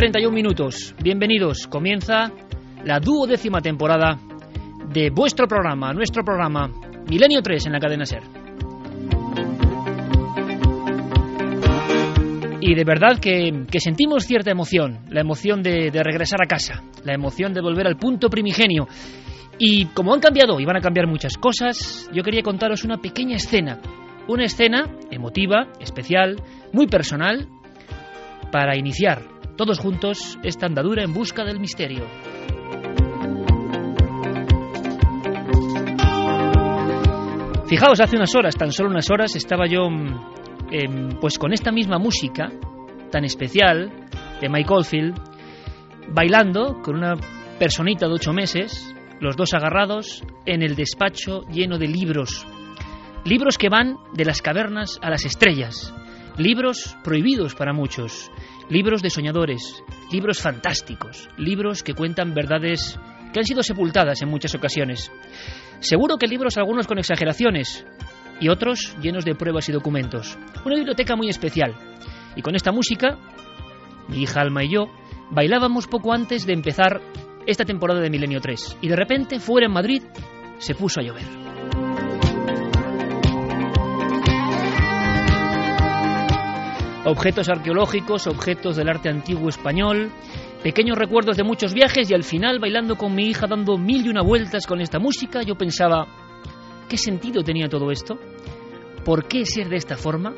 31 minutos. Bienvenidos. Comienza la duodécima temporada de vuestro programa, nuestro programa, Milenio 3 en la cadena Ser. Y de verdad que, que sentimos cierta emoción, la emoción de, de regresar a casa, la emoción de volver al punto primigenio. Y como han cambiado y van a cambiar muchas cosas, yo quería contaros una pequeña escena. Una escena emotiva, especial, muy personal, para iniciar todos juntos esta andadura en busca del misterio. Fijaos, hace unas horas, tan solo unas horas, estaba yo eh, pues con esta misma música tan especial de Mike Oldfield, bailando con una personita de ocho meses, los dos agarrados en el despacho lleno de libros. Libros que van de las cavernas a las estrellas, libros prohibidos para muchos, libros de soñadores, libros fantásticos, libros que cuentan verdades que han sido sepultadas en muchas ocasiones. Seguro que libros algunos con exageraciones y otros llenos de pruebas y documentos. Una biblioteca muy especial. Y con esta música, mi hija Alma y yo bailábamos poco antes de empezar esta temporada de Milenio 3. Y de repente, fuera en Madrid, se puso a llover. Objetos arqueológicos, objetos del arte antiguo español, pequeños recuerdos de muchos viajes y al final bailando con mi hija dando mil y una vueltas con esta música, yo pensaba, ¿qué sentido tenía todo esto? ¿Por qué ser de esta forma?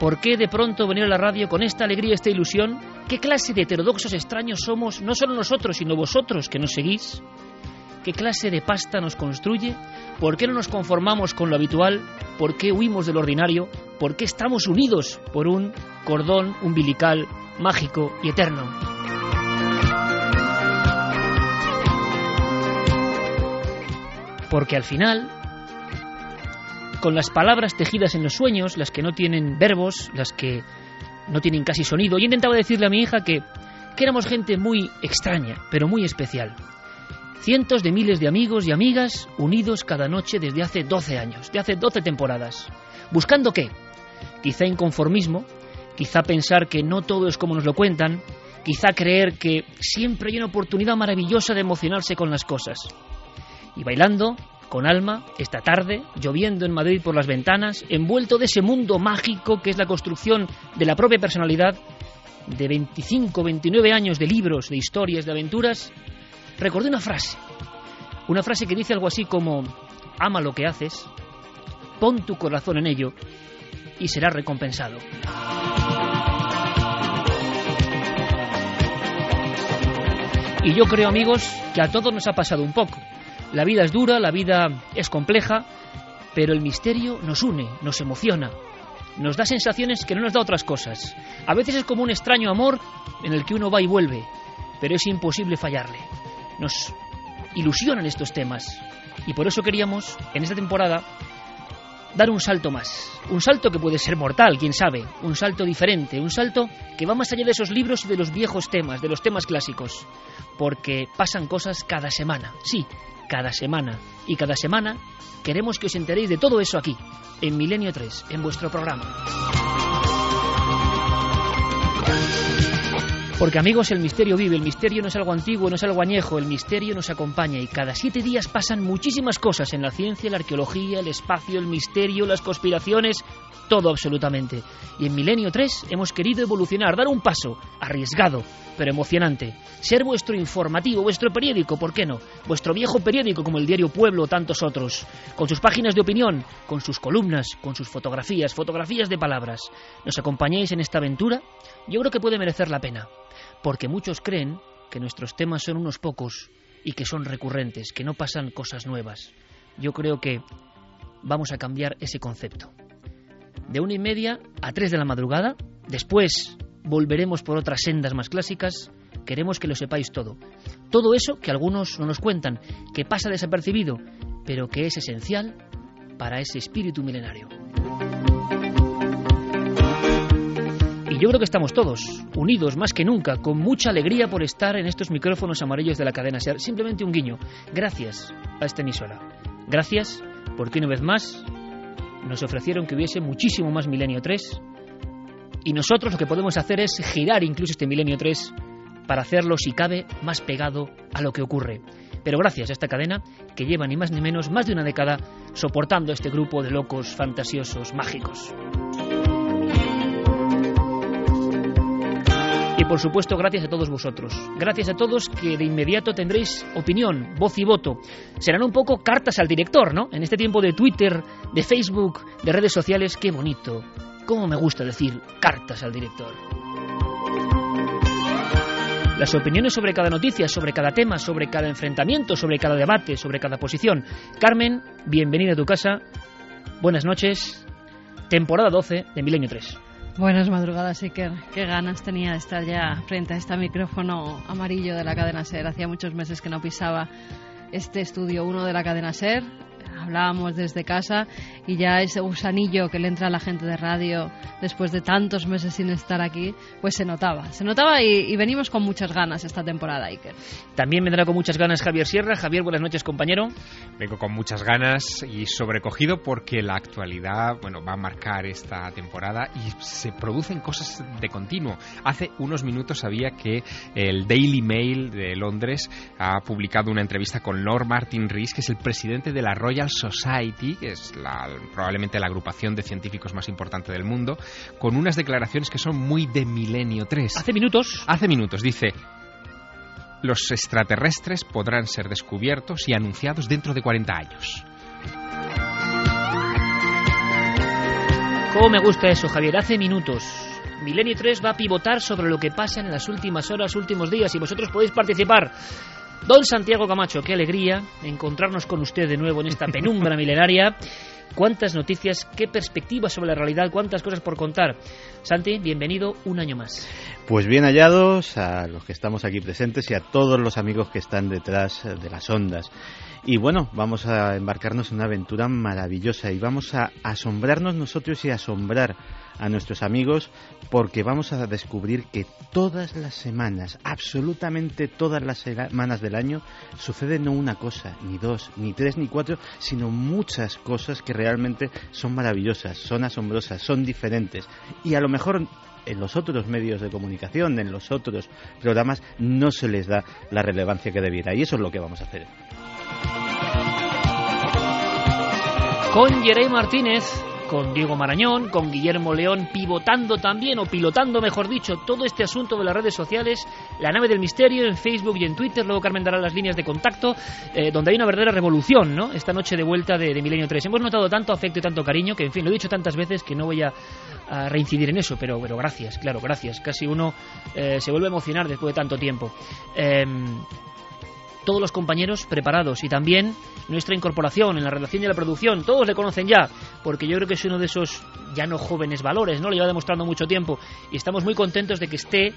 ¿Por qué de pronto venir a la radio con esta alegría, esta ilusión? ¿Qué clase de heterodoxos extraños somos, no solo nosotros, sino vosotros que nos seguís? ¿Qué clase de pasta nos construye? ¿Por qué no nos conformamos con lo habitual? ¿Por qué huimos del ordinario? ¿Por qué estamos unidos por un cordón umbilical mágico y eterno? Porque al final, con las palabras tejidas en los sueños, las que no tienen verbos, las que no tienen casi sonido, yo intentaba decirle a mi hija que, que éramos gente muy extraña, pero muy especial Cientos de miles de amigos y amigas unidos cada noche desde hace 12 años, de hace 12 temporadas. ¿Buscando qué? Quizá inconformismo, quizá pensar que no todo es como nos lo cuentan, quizá creer que siempre hay una oportunidad maravillosa de emocionarse con las cosas. Y bailando, con alma, esta tarde, lloviendo en Madrid por las ventanas, envuelto de ese mundo mágico que es la construcción de la propia personalidad, de 25, 29 años de libros, de historias, de aventuras, recordé una frase. Una frase que dice algo así como, ama lo que haces, pon tu corazón en ello y serás recompensado. Y yo creo, amigos, que a todos nos ha pasado un poco. La vida es dura, la vida es compleja, pero el misterio nos une, nos emociona, nos da sensaciones que no nos da otras cosas. A veces es como un extraño amor en el que uno va y vuelve, pero es imposible fallarle nos ilusionan estos temas. Y por eso queríamos, en esta temporada, dar un salto más. Un salto que puede ser mortal, quién sabe. Un salto diferente. Un salto que va más allá de esos libros y de los viejos temas, de los temas clásicos. Porque pasan cosas cada semana. Sí, cada semana. Y cada semana queremos que os enteréis de todo eso aquí, en Milenio 3, en vuestro programa. Porque amigos, el misterio vive, el misterio no es algo antiguo, no es algo añejo, el misterio nos acompaña y cada siete días pasan muchísimas cosas en la ciencia, la arqueología, el espacio, el misterio, las conspiraciones, todo absolutamente. Y en Milenio 3 hemos querido evolucionar, dar un paso, arriesgado, pero emocionante. Ser vuestro informativo, vuestro periódico, ¿por qué no? Vuestro viejo periódico como el diario Pueblo o tantos otros, con sus páginas de opinión, con sus columnas, con sus fotografías, fotografías de palabras. ¿Nos acompañáis en esta aventura? Yo creo que puede merecer la pena porque muchos creen que nuestros temas son unos pocos y que son recurrentes, que no pasan cosas nuevas. Yo creo que vamos a cambiar ese concepto. De una y media a tres de la madrugada, después volveremos por otras sendas más clásicas, queremos que lo sepáis todo. Todo eso que algunos no nos cuentan, que pasa desapercibido, pero que es esencial para ese espíritu milenario. Yo creo que estamos todos unidos más que nunca, con mucha alegría por estar en estos micrófonos amarillos de la cadena SER. Simplemente un guiño. Gracias a esta emisora. Gracias porque una vez más nos ofrecieron que hubiese muchísimo más Milenio 3 y nosotros lo que podemos hacer es girar incluso este Milenio 3 para hacerlo, si cabe, más pegado a lo que ocurre. Pero gracias a esta cadena que lleva ni más ni menos más de una década soportando este grupo de locos, fantasiosos, mágicos. Por supuesto, gracias a todos vosotros. Gracias a todos que de inmediato tendréis opinión, voz y voto. Serán un poco cartas al director, ¿no? En este tiempo de Twitter, de Facebook, de redes sociales, qué bonito. Cómo me gusta decir cartas al director. Las opiniones sobre cada noticia, sobre cada tema, sobre cada enfrentamiento, sobre cada debate, sobre cada posición. Carmen, bienvenida a tu casa. Buenas noches. Temporada 12 de Milenio 3. Buenas madrugadas, Iker. Qué ganas tenía de estar ya frente a este micrófono amarillo de la cadena SER. Hacía muchos meses que no pisaba este estudio 1 de la cadena SER hablábamos desde casa y ya ese gusanillo que le entra a la gente de radio después de tantos meses sin estar aquí, pues se notaba. Se notaba y, venimos con muchas ganas esta temporada, Iker. También vendrá con muchas ganas Javier Sierra. Javier, buenas noches, compañero. Vengo con muchas ganas y sobrecogido porque la actualidad bueno, va a marcar esta temporada y se producen cosas de continuo. Hace unos minutos sabía que el Daily Mail de Londres ha publicado una entrevista con Lord Martin Rees, que es el presidente de la Royal Society, que es probablemente la agrupación de científicos más importante del mundo, con unas declaraciones que son muy de Milenio 3. Hace minutos. Hace minutos, dice. Los extraterrestres podrán ser descubiertos y anunciados dentro de 40 años. ¿Cómo me gusta eso, Javier? Hace minutos. Milenio 3 va a pivotar sobre lo que pasa en las últimas horas, últimos días, y vosotros podéis participar. Don Santiago Camacho, qué alegría encontrarnos con usted de nuevo en esta penumbra milenaria. Cuántas noticias, qué perspectivas sobre la realidad, cuántas cosas por contar. Santi, bienvenido un año más. Pues bien hallados a los que estamos aquí presentes y a todos los amigos que están detrás de las ondas. Y bueno, vamos a embarcarnos en una aventura maravillosa y vamos a asombrarnos nosotros y asombrar a nuestros amigos porque vamos a descubrir que todas las semanas, absolutamente todas las semanas del año, sucede no una cosa, ni dos, ni tres, ni cuatro, sino muchas cosas que realmente son maravillosas, son asombrosas, son diferentes. Y a lo mejor en los otros medios de comunicación, en los otros programas, no se les da la relevancia que debiera. Y eso es lo que vamos a hacer. Con Jerey Martínez, con Diego Marañón, con Guillermo León, pivotando también, o pilotando, mejor dicho, todo este asunto de las redes sociales, la nave del misterio en Facebook y en Twitter, luego Carmen dará las líneas de contacto, eh, donde hay una verdadera revolución, ¿no? Esta noche de vuelta de, Milenio 3. Hemos notado tanto afecto y tanto cariño que, en fin, lo he dicho tantas veces que no voy a, reincidir en eso, pero, pero gracias, claro, gracias. Casi uno eh, se vuelve a emocionar después de tanto tiempo. Em, todos los compañeros preparados y también nuestra incorporación en la redacción y la producción. Todos le conocen ya, porque yo creo que es uno de esos ya no jóvenes valores, ¿no? Lo lleva demostrando mucho tiempo y estamos muy contentos de que esté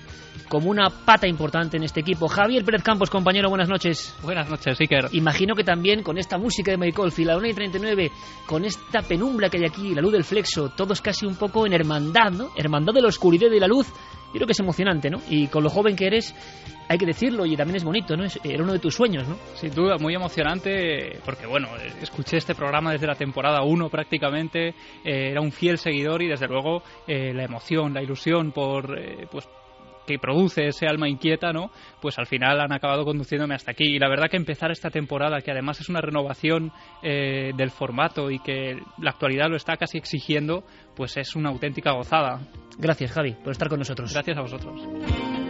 como una pata importante en este equipo. Javier Pérez Campos, compañero, buenas noches. Buenas noches, Iker. Imagino que también con esta música de Michael Field, la 1 y 39, con esta penumbra que hay aquí, la luz del flexo, todos casi un poco en hermandad, ¿no? Hermandad de la oscuridad y de la luz yo creo que es emocionante, ¿no? Y con lo joven que eres, hay que decirlo y también es bonito, ¿no? Era uno de tus sueños, ¿no? Sin duda, muy emocionante porque, bueno, escuché este programa desde la temporada 1 prácticamente, eh, era un fiel seguidor y desde luego eh, la emoción, la ilusión por, eh, pues, que produce ese alma inquieta, ¿no? Pues al final han acabado conduciéndome hasta aquí. Y la verdad que empezar esta temporada, que además es una renovación eh, del formato y que la actualidad lo está casi exigiendo, pues es una auténtica gozada. Gracias, Javi, por estar con nosotros. Gracias a vosotros.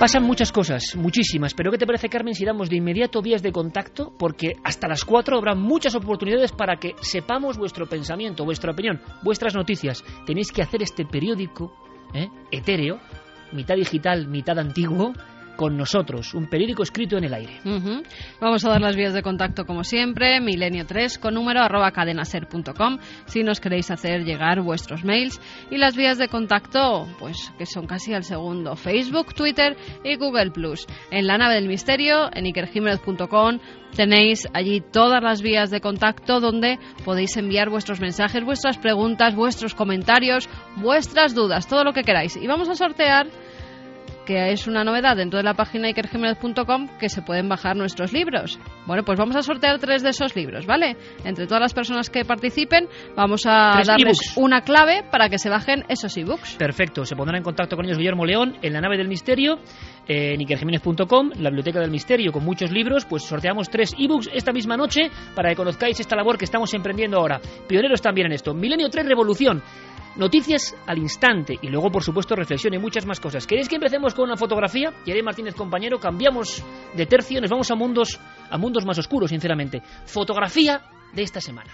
Pasan muchas cosas, muchísimas, pero ¿qué te parece, Carmen, si damos de inmediato vías de contacto? Porque hasta las 4 habrá muchas oportunidades para que sepamos vuestro pensamiento, vuestra opinión, vuestras noticias. Tenéis que hacer este periódico ¿eh? etéreo, mitad digital, mitad antiguo, con nosotros, un periódico escrito en el aire. Vamos a dar las vías de contacto como siempre, milenio3 con número arroba cadenaser.com si nos queréis hacer llegar vuestros mails y las vías de contacto pues que son casi al segundo, Facebook, Twitter y Google Plus. En la nave del misterio, en ikerjiménez.com tenéis allí todas las vías de contacto donde podéis enviar vuestros mensajes, vuestras preguntas, vuestros comentarios, vuestras dudas, todo lo que queráis. Y vamos a sortear que es una novedad dentro de la página ikerjimenez.com que se pueden bajar nuestros libros. Bueno, pues vamos a sortear tres de esos libros, ¿vale? Entre todas las personas que participen, vamos a Tres darles una clave para que se bajen esos ebooks. Perfecto, se pondrá en contacto con ellos Guillermo León en la nave del misterio, en ikerjiménez.com, la biblioteca del misterio con muchos libros, pues sorteamos tres ebooks esta misma noche para que conozcáis esta labor que estamos emprendiendo ahora. Pioneros también en esto. Milenio 3 Revolución. Noticias al instante y luego, por supuesto, reflexión y muchas más cosas. ¿Queréis que empecemos con una fotografía? Yeré Martínez, compañero, cambiamos de tercio, nos vamos a mundos, a mundos más oscuros, sinceramente. Fotografía de esta semana.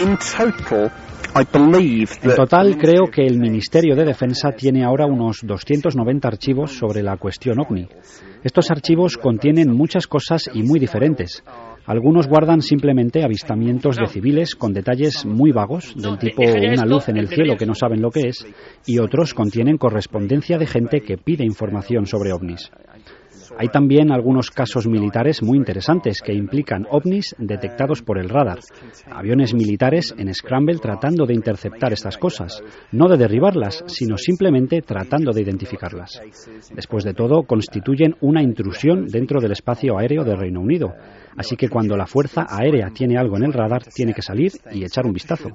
Total, En that total, creo que el Ministerio de Defensa tiene ahora unos 290 archivos sobre la cuestión ovni. Estos archivos contienen muchas cosas y muy diferentes. Algunos guardan simplemente avistamientos de civiles con detalles muy vagos, del tipo una luz en el cielo que no saben lo que es, y otros contienen correspondencia de gente que pide información sobre ovnis. Hay también algunos casos militares muy interesantes que implican ovnis detectados por el radar. Aviones militares en Scramble tratando de interceptar estas cosas, no de derribarlas, sino simplemente tratando de identificarlas. Después de todo, constituyen una intrusión dentro del espacio aéreo del Reino Unido. Así que cuando la Fuerza Aérea tiene algo en el radar, tiene que salir y echar un vistazo.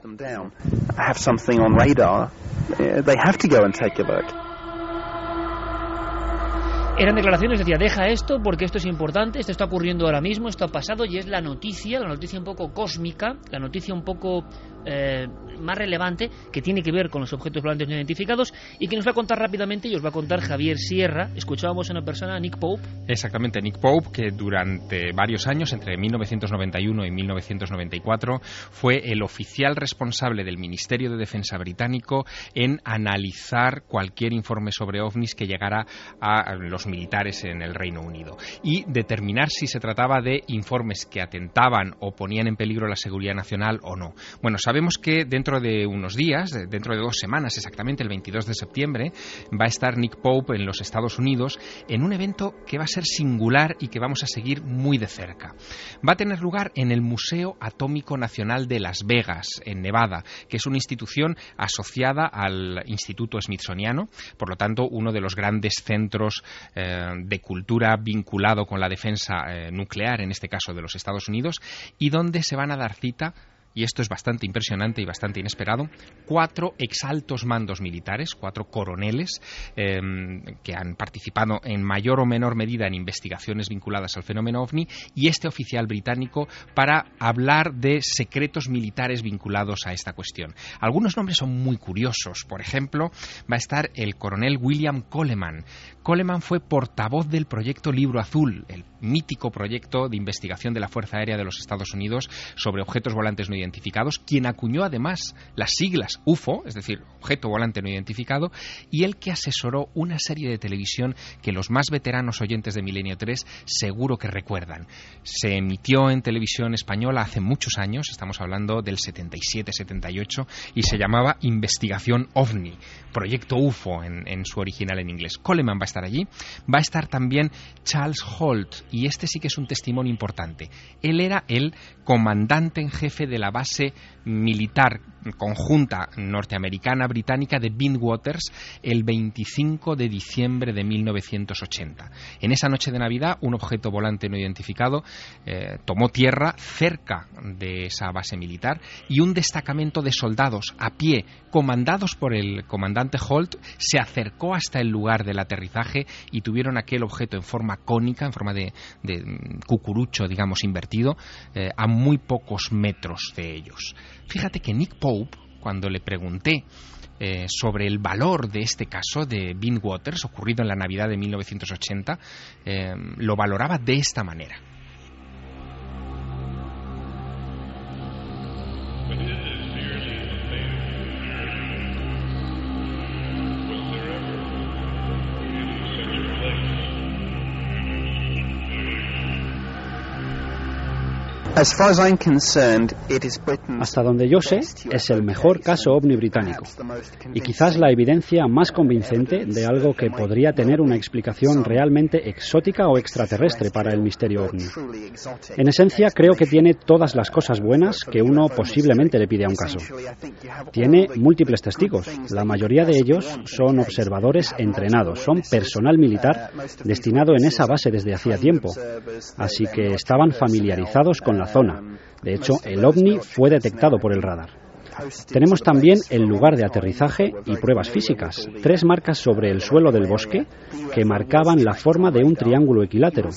Eran declaraciones, decía, deja esto porque esto es importante, esto está ocurriendo ahora mismo, esto ha pasado y es la noticia, la noticia un poco cósmica, la noticia un poco eh, más relevante que tiene que ver con los objetos volantes no identificados y que nos va a contar rápidamente y os va a contar Javier Sierra. Escuchábamos a una persona, Nick Pope, Exactamente, Nick Pope, que durante varios años, entre 1991 y 1994, fue el oficial responsable del Ministerio de Defensa británico en analizar cualquier informe sobre ovnis que llegara a los militares en el Reino Unido y determinar si se trataba de informes que atentaban o ponían en peligro la seguridad nacional o no. Bueno, sabemos que dentro de unos días, de- dentro de dos semanas exactamente, el 22 de septiembre, va a estar Nick Pope en los Estados Unidos en un evento que va a ser singular y que vamos a seguir muy de cerca. Va a tener lugar en el Museo Atómico Nacional de Las Vegas, en Nevada, que es una institución asociada al Instituto Smithsoniano, por lo tanto, uno de los grandes centros eh, de cultura vinculado con la defensa eh, nuclear, en este caso de los Estados Unidos, y donde se van a dar cita y esto es bastante impresionante y bastante inesperado, cuatro exaltos mandos militares, cuatro coroneles eh, que han participado en mayor o menor medida en investigaciones vinculadas al fenómeno ovni y este oficial británico para hablar de secretos militares vinculados a esta cuestión. Algunos nombres son muy curiosos. Por ejemplo, va a estar el coronel William Coleman. Coleman fue portavoz del proyecto Libro Azul, el mítico proyecto de investigación de la Fuerza Aérea de los Estados Unidos sobre objetos volantes no identificados, quien acuñó además las siglas UFO, es decir, objeto volante no identificado, y el que asesoró una serie de televisión que los más veteranos oyentes de Milenio 3 seguro que recuerdan. Se emitió en televisión española hace muchos años, estamos hablando del 77-78, y se llamaba Investigación OVNI, Proyecto UFO en, en su original en inglés. Coleman va a estar allí, va a estar también Charles Holt, y este sí que es un testimonio importante. Él era el comandante en jefe de la base militar conjunta norteamericana-británica de Bindwaters el 25 de diciembre de 1980. En esa noche de Navidad, un objeto volante no identificado eh, tomó tierra cerca de esa base militar y un destacamento de soldados a pie, comandados por el comandante Holt, se acercó hasta el lugar del aterrizaje y tuvieron aquel objeto en forma cónica, en forma de, cucurucho, digamos, invertido, eh, a muy pocos metros de ellos. Fíjate que Nick Pope, cuando le pregunté eh, sobre el valor de este caso de Bean Waters, ocurrido en la Navidad de 1980, eh, lo valoraba de esta manera. Hasta donde yo sé, es el mejor caso ovni británico y quizás la evidencia más convincente de algo que podría tener una explicación realmente exótica o extraterrestre para el misterio ovni. En esencia, creo que tiene todas las cosas buenas que uno posiblemente le pide a un caso. Tiene múltiples testigos. La mayoría de ellos son observadores entrenados, son personal militar destinado en esa base desde hacía tiempo. Así que estaban familiarizados con la zona. De hecho, el ovni fue detectado por el radar. Tenemos también el lugar de aterrizaje y pruebas físicas, tres marcas sobre el suelo del bosque que marcaban la forma de un triángulo equilátero.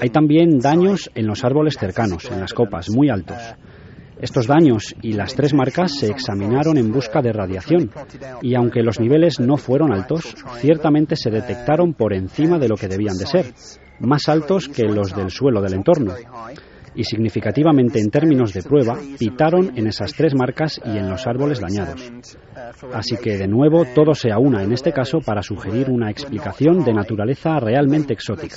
Hay también daños en los árboles cercanos, en las copas, muy altos. Estos daños y las tres marcas se examinaron en busca de radiación y aunque los niveles no fueron altos, ciertamente se detectaron por encima de lo que debían de ser, más altos que los del suelo del entorno y significativamente en términos de prueba pitaron en esas tres marcas y en los árboles dañados. Así que de nuevo todo se aúna en este caso para sugerir una explicación de naturaleza realmente exótica.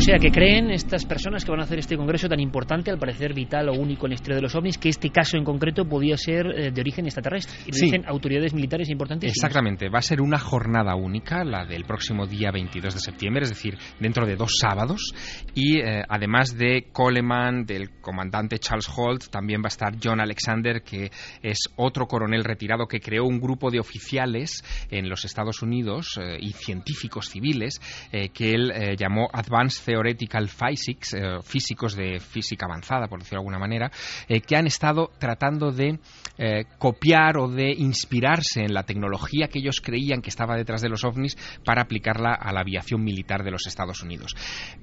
O sea, que creen estas personas que van a hacer este congreso tan importante, al parecer vital o único en la historia de los ovnis, que este caso en concreto podía ser eh, de origen extraterrestre. Y dicen autoridades militares importantes. Exactamente. Va a ser una jornada única, la del próximo día 22 de septiembre, es decir, dentro de dos sábados. Y eh, además de Coleman, del comandante Charles Holt, también va a estar John Alexander, que es otro coronel retirado que creó un grupo de oficiales en los Estados Unidos eh, y científicos civiles que él llamó Advanced Theoretical Physics, eh, físicos de física avanzada, por decirlo de alguna manera, eh, que han estado tratando de eh, copiar o de inspirarse en la tecnología que ellos creían que estaba detrás de los ovnis para aplicarla a la aviación militar de los Estados Unidos.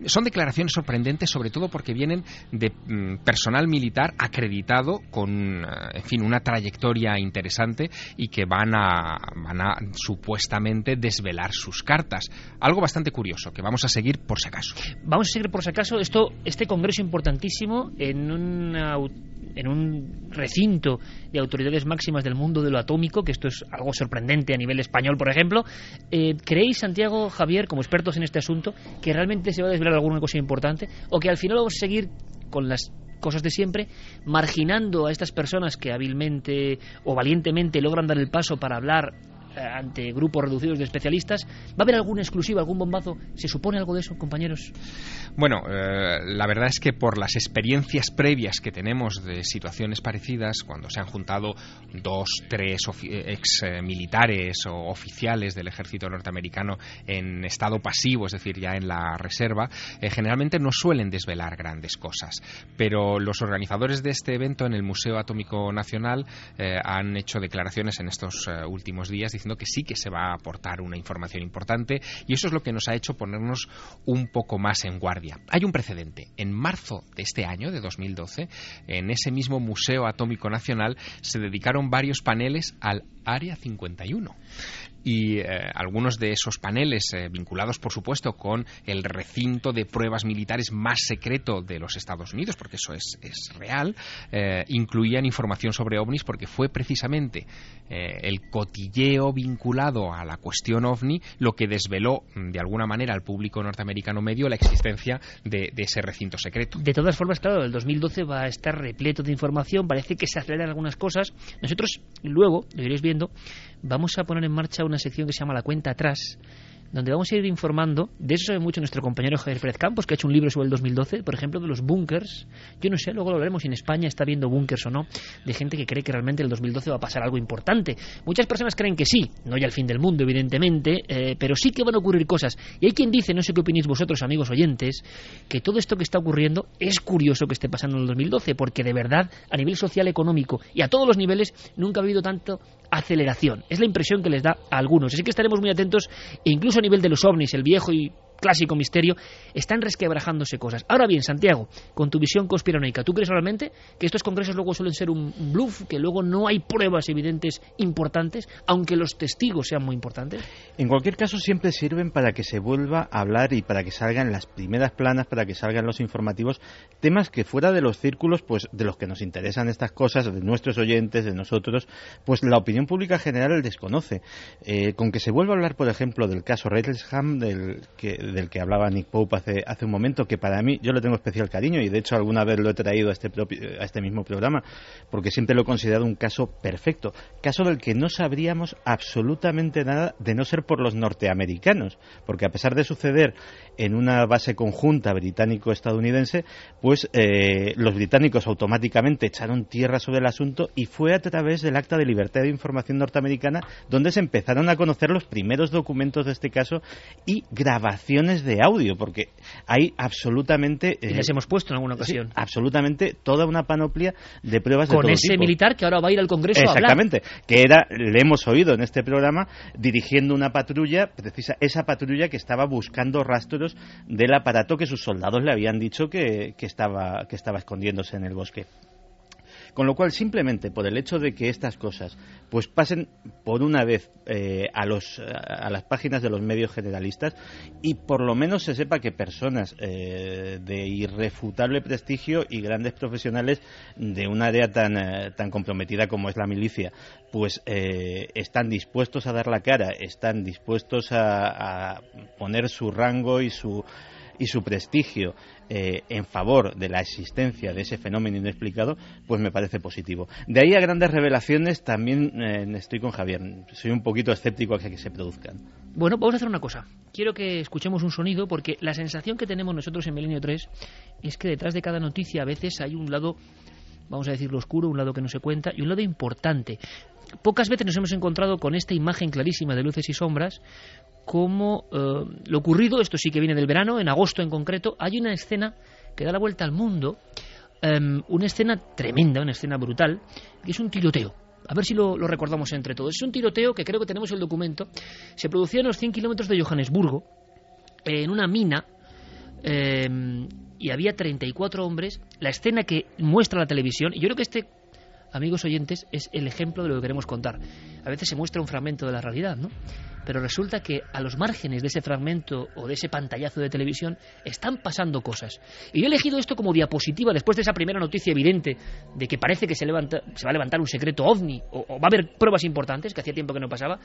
Son declaraciones sorprendentes, sobre todo porque vienen de mm, personal militar acreditado con, en fin, una trayectoria interesante y que van a, van a supuestamente desvelar sus cartas. Algo bastante curioso que vamos a seguir por si acaso. Vamos a seguir por si acaso esto, este congreso importantísimo en, en un recinto de autoridades máximas del mundo de lo atómico, que esto es algo sorprendente a nivel español, por ejemplo. Eh, ¿Creéis, Santiago, Javier, como expertos en este asunto, que realmente se va a desvelar alguna cosa importante o que al final vamos a seguir con las cosas de siempre, marginando a estas personas que hábilmente o valientemente logran dar el paso para hablar ante grupos reducidos de especialistas. ¿Va a haber alguna exclusiva, algún bombazo? ¿Se supone algo de eso, compañeros? Bueno, eh, la verdad es que por las experiencias previas que tenemos de situaciones parecidas, cuando se han juntado dos, tres eh, ex militares o oficiales del ejército norteamericano en estado pasivo, es decir, ya en la reserva, generalmente no suelen desvelar grandes cosas. Pero los organizadores de este evento en el Museo Atómico Nacional han hecho declaraciones en estos últimos días diciendo que sí que se va a aportar una información importante y eso es lo que nos ha hecho ponernos un poco más en guardia. Hay un precedente. En marzo de este año, de 2012, en ese mismo Museo Atómico Nacional se dedicaron varios paneles al Área 51 y eh, algunos de esos paneles eh, vinculados por supuesto con el recinto de pruebas militares más secreto de los Estados Unidos porque eso es, real eh, incluían información sobre ovnis porque fue precisamente el cotilleo vinculado a la cuestión ovni lo que desveló mm, de alguna manera al público norteamericano medio la existencia de, ese recinto secreto. De todas formas, claro, el 2012 va a estar repleto de información, parece que se aceleran algunas cosas. Nosotros luego, lo iréis viendo, vamos a poner en marcha una sección que se llama La cuenta atrás, donde vamos a ir informando, de eso sabe mucho nuestro compañero Javier Pérez Campos, que ha hecho un libro sobre el 2012, por ejemplo, de los búnkers. Yo no sé, luego lo hablaremos si en España está viendo búnkers o no, de gente que cree que realmente el 2012 va a pasar algo importante. Muchas personas creen que sí, no ya el fin del mundo, evidentemente, eh, pero sí que van a ocurrir cosas. Y hay quien dice, no sé qué opinéis vosotros, amigos oyentes, que todo esto que está ocurriendo es curioso que esté pasando en el 2012, porque de verdad, a nivel social, económico y a todos los niveles, nunca ha habido tanto aceleración. Es la impresión que les da a algunos. Así que estaremos muy atentos, incluso a nivel de los ovnis, el viejo y clásico misterio, están resquebrajándose cosas. Ahora bien, Santiago, con tu visión conspiranoica, ¿tú crees realmente que estos congresos luego suelen ser un bluff, que luego no hay pruebas evidentes importantes, aunque los testigos sean muy importantes? En cualquier caso, siempre sirven para que se vuelva a hablar y para que salgan las primeras planas, para que salgan los informativos, temas que fuera de los círculos, pues de los que nos interesan estas cosas, de nuestros oyentes, de nosotros, pues la opinión pública general desconoce. Eh, con que se vuelva a hablar, por ejemplo, del caso Redlesham, del que del que hablaba Nick Pope hace, hace un momento, que para mí yo le tengo especial cariño y de hecho alguna vez lo he traído a este, a este mismo programa, porque siempre lo he considerado un caso perfecto, caso del que no sabríamos absolutamente nada de no ser por los norteamericanos, porque a pesar de suceder en una base conjunta británico-estadounidense, pues eh, los británicos automáticamente echaron tierra sobre el asunto y fue a través del Acta de Libertad de Información norteamericana donde se empezaron a conocer los primeros documentos de este caso y grabaciones de audio, porque hay absolutamente... y les eh, hemos puesto en alguna ocasión. absolutamente toda una panoplia de pruebas Con de todo ese militar que ahora va a ir al Congreso Exactamente, a hablar. que era, le hemos oído en este programa, dirigiendo una patrulla, precisa, esa patrulla que estaba buscando rastros del aparato que sus soldados le habían dicho que, que, estaba, que estaba escondiéndose en el bosque. Con lo cual, simplemente por el hecho de que estas cosas pues pasen por una vez eh, a, los, a las páginas de los medios generalistas y por lo menos se sepa que personas eh, de irrefutable prestigio y grandes profesionales de un área tan, eh, tan comprometida como es la milicia, pues están dispuestos a dar la cara, están dispuestos a poner su rango y su y su prestigio eh, en favor de la existencia de ese fenómeno inexplicado, pues me parece positivo. De ahí a grandes revelaciones también eh, estoy con Javier. Soy un poquito escéptico a que se produzcan. Bueno, vamos a hacer una cosa. Quiero que escuchemos un sonido porque la sensación que tenemos nosotros en Milenio 3 es que detrás de cada noticia a veces hay un lado vamos a decirlo oscuro, un lado que no se cuenta y un lado importante. Pocas veces nos hemos encontrado con esta imagen clarísima de luces y sombras, como eh, lo ocurrido, esto sí que viene del verano, en agosto en concreto, hay una escena que da la vuelta al mundo, em, una escena tremenda, una escena brutal, que es un tiroteo. A ver si lo, recordamos entre todos. Es un tiroteo que creo que tenemos el documento. Se producía a unos 100 kilómetros de Johannesburgo, en una mina, em, y había 34 hombres. La escena que muestra la televisión, y yo creo que este amigos oyentes, es el ejemplo de lo que queremos contar. A veces se muestra un fragmento de la realidad, ¿no? Pero resulta que a los márgenes de ese fragmento o de ese pantallazo de televisión están pasando cosas. Y yo he elegido esto como diapositiva después de esa primera noticia evidente de que parece que se, levanta, se va a levantar un secreto ovni o, va a haber pruebas importantes, que hacía tiempo que no pasaba.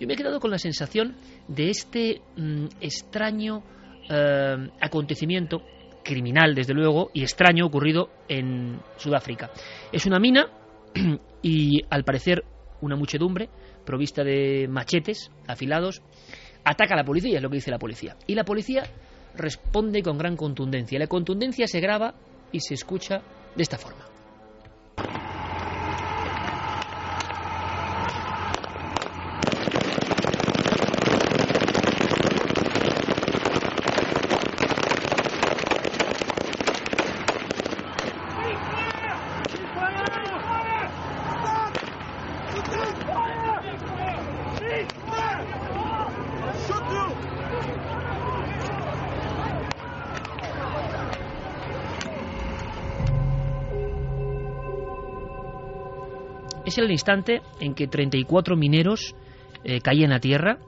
Yo me he quedado con la sensación de este mm, extraño eh, acontecimiento criminal, desde luego, y extraño ocurrido en Sudáfrica. Es una mina y al parecer una muchedumbre provista de machetes afilados ataca a la policía, es lo que dice la policía. Y la policía responde con gran contundencia. La contundencia se graba y se escucha de esta forma. El instante en que 34 mineros eh, caían a tierra.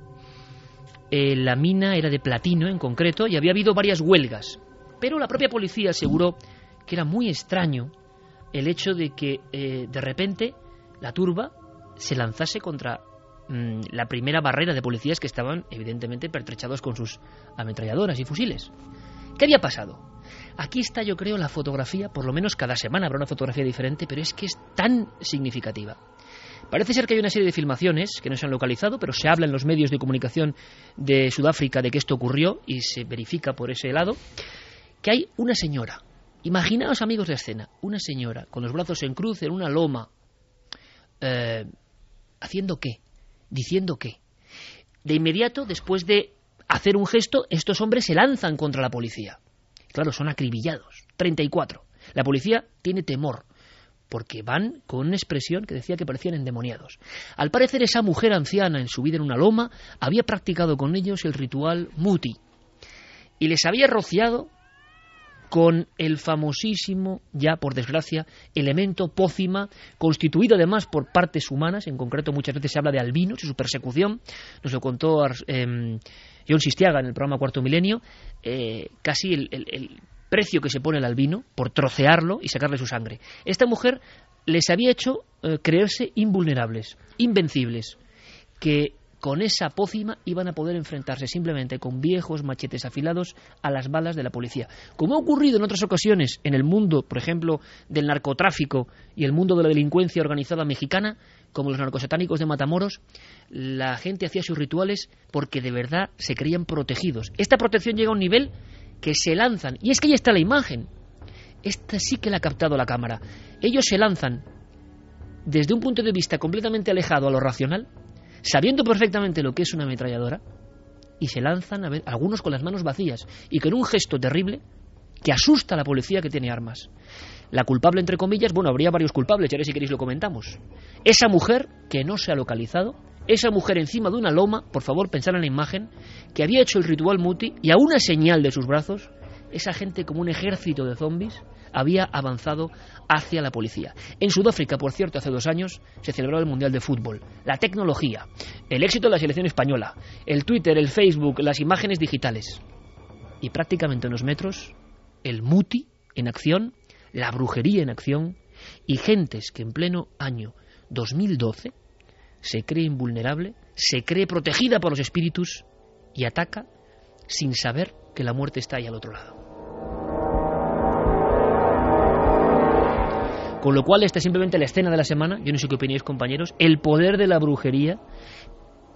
Eh, la mina era de platino en concreto y había habido varias huelgas. Pero la propia policía aseguró que era muy extraño el hecho de que eh, de repente la turba se lanzase contra mm, la primera barrera de policías que estaban evidentemente pertrechados con sus ametralladoras y fusiles. ¿Qué había pasado? Aquí está, yo creo, la fotografía, por lo menos cada semana habrá una fotografía diferente, pero es que es tan significativa. Parece ser que hay una serie de filmaciones que no se han localizado, pero se habla en los medios de comunicación de Sudáfrica de que esto ocurrió y se verifica por ese lado, que hay una señora. Imaginaos, amigos, de escena, una señora con los brazos en cruz en una loma, eh, haciendo qué, diciendo qué. De inmediato, después de hacer un gesto, estos hombres se lanzan contra la policía. Claro, son acribillados. 34. La policía tiene temor porque van con una expresión que decía que parecían endemoniados. Al parecer esa mujer anciana en su vida en una loma había practicado con ellos el ritual muti y les había rociado con el famosísimo, ya por desgracia, elemento pócima, constituido además por partes humanas, en concreto muchas veces se habla de albinos y su persecución, nos lo contó eh, John Sistiaga en el programa Cuarto Milenio, eh, casi el, precio que se pone el albino por trocearlo y sacarle su sangre. Esta mujer les había hecho eh, creerse invulnerables, invencibles, que con esa pócima iban a poder enfrentarse simplemente con viejos machetes afilados a las balas de la policía. Como ha ocurrido en otras ocasiones en el mundo, por ejemplo, del narcotráfico y el mundo de la delincuencia organizada mexicana, como los narcosatánicos de Matamoros, la gente hacía sus rituales porque de verdad se creían protegidos. Esta protección llega a un nivel que se lanzan. Y es que ahí está la imagen. Esta sí que la ha captado la cámara. Ellos se lanzan desde un punto de vista completamente alejado a lo racional, sabiendo perfectamente lo que es una ametralladora, y se lanzan, a ver, algunos con las manos vacías, y con un gesto terrible que asusta a la policía que tiene armas. La culpable, entre comillas, bueno, habría varios culpables, ahora si queréis lo comentamos. Esa mujer que no se ha localizado, esa mujer encima de una loma, por favor pensar en la imagen, que había hecho el ritual muti y a una señal de sus brazos, esa gente como un ejército de zombies había avanzado hacia la policía. En Sudáfrica, por cierto, hace dos años se celebró el Mundial de Fútbol. La tecnología, el éxito de la selección española, el Twitter, el Facebook, las imágenes digitales. Y prácticamente en unos metros, el muti en acción, la brujería en acción y gentes que en pleno año 2012 se cree invulnerable, se cree protegida por los espíritus y ataca sin saber que la muerte está ahí al otro lado. Con lo cual, esta es simplemente la escena de la semana, yo no sé qué opináis compañeros, el poder de la brujería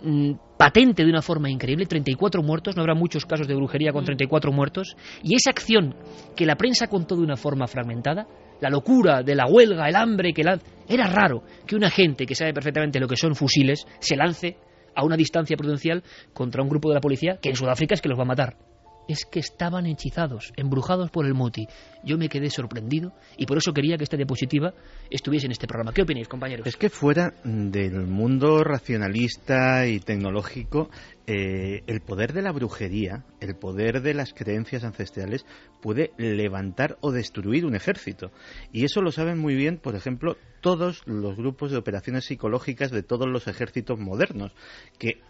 mm, patente de una forma increíble, 34 muertos, no habrá muchos casos de brujería con 34 muertos, y esa acción que la prensa contó de una forma fragmentada, la locura de la huelga, el hambre que la... Era raro que una gente que sabe perfectamente lo que son fusiles se lance a una distancia prudencial contra un grupo de la policía que en Sudáfrica es que los va a matar es que estaban hechizados, embrujados por el muti. Yo me quedé sorprendido y por eso quería que esta diapositiva estuviese en este programa. ¿Qué opináis, compañeros? Es que fuera del mundo racionalista y tecnológico, eh, el poder de la brujería, el poder de las creencias ancestrales puede levantar o destruir un ejército. Y eso lo saben muy bien, por ejemplo, todos los grupos de operaciones psicológicas de todos los ejércitos modernos, que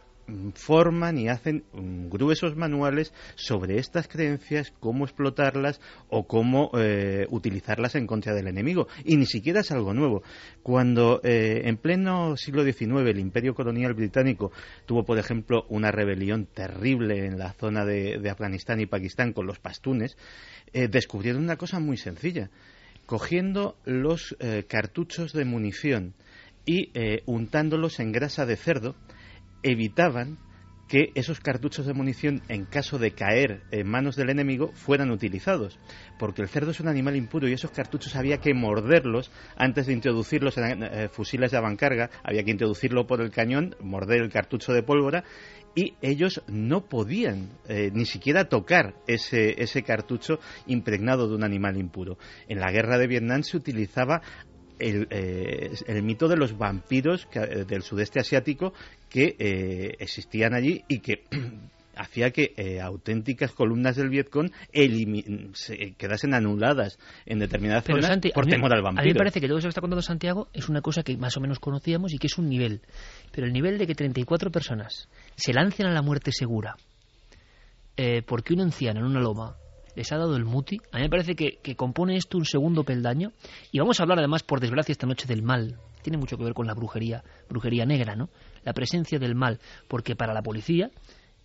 forman y hacen gruesos manuales sobre estas creencias, cómo explotarlas o cómo eh, utilizarlas en contra del enemigo. Y ni siquiera es algo nuevo. Cuando eh, en pleno siglo XIX el imperio colonial británico tuvo, por ejemplo, una rebelión terrible en la zona de, Afganistán y Pakistán con los pastunes, eh, descubrieron una cosa muy sencilla. Cogiendo los cartuchos de munición y untándolos en grasa de cerdo, evitaban que esos cartuchos de munición, en caso de caer en manos del enemigo, fueran utilizados. Porque el cerdo es un animal impuro y esos cartuchos había que morderlos antes de introducirlos en eh, fusiles de avancarga, había que introducirlo por el cañón, morder el cartucho de pólvora y ellos no podían eh, ni siquiera tocar ese, ese cartucho impregnado de un animal impuro. En la guerra de Vietnam se utilizaba eh, el, mito de los vampiros eh, del sudeste asiático que eh, existían allí y que hacía que auténticas columnas del Vietcong se quedasen anuladas en determinadas zonas por temor al vampiro. A mí me parece que todo eso que está contando Santiago es una cosa que más o menos conocíamos y que es un nivel. Pero el nivel de que 34 personas se lancen a la muerte segura porque un anciano en una loma les ha dado el muti. A mí me parece que, compone esto un segundo peldaño. Y vamos a hablar además, por desgracia, esta noche del mal. Tiene mucho que ver con la brujería, brujería negra, ¿no? La presencia del mal. Porque para la policía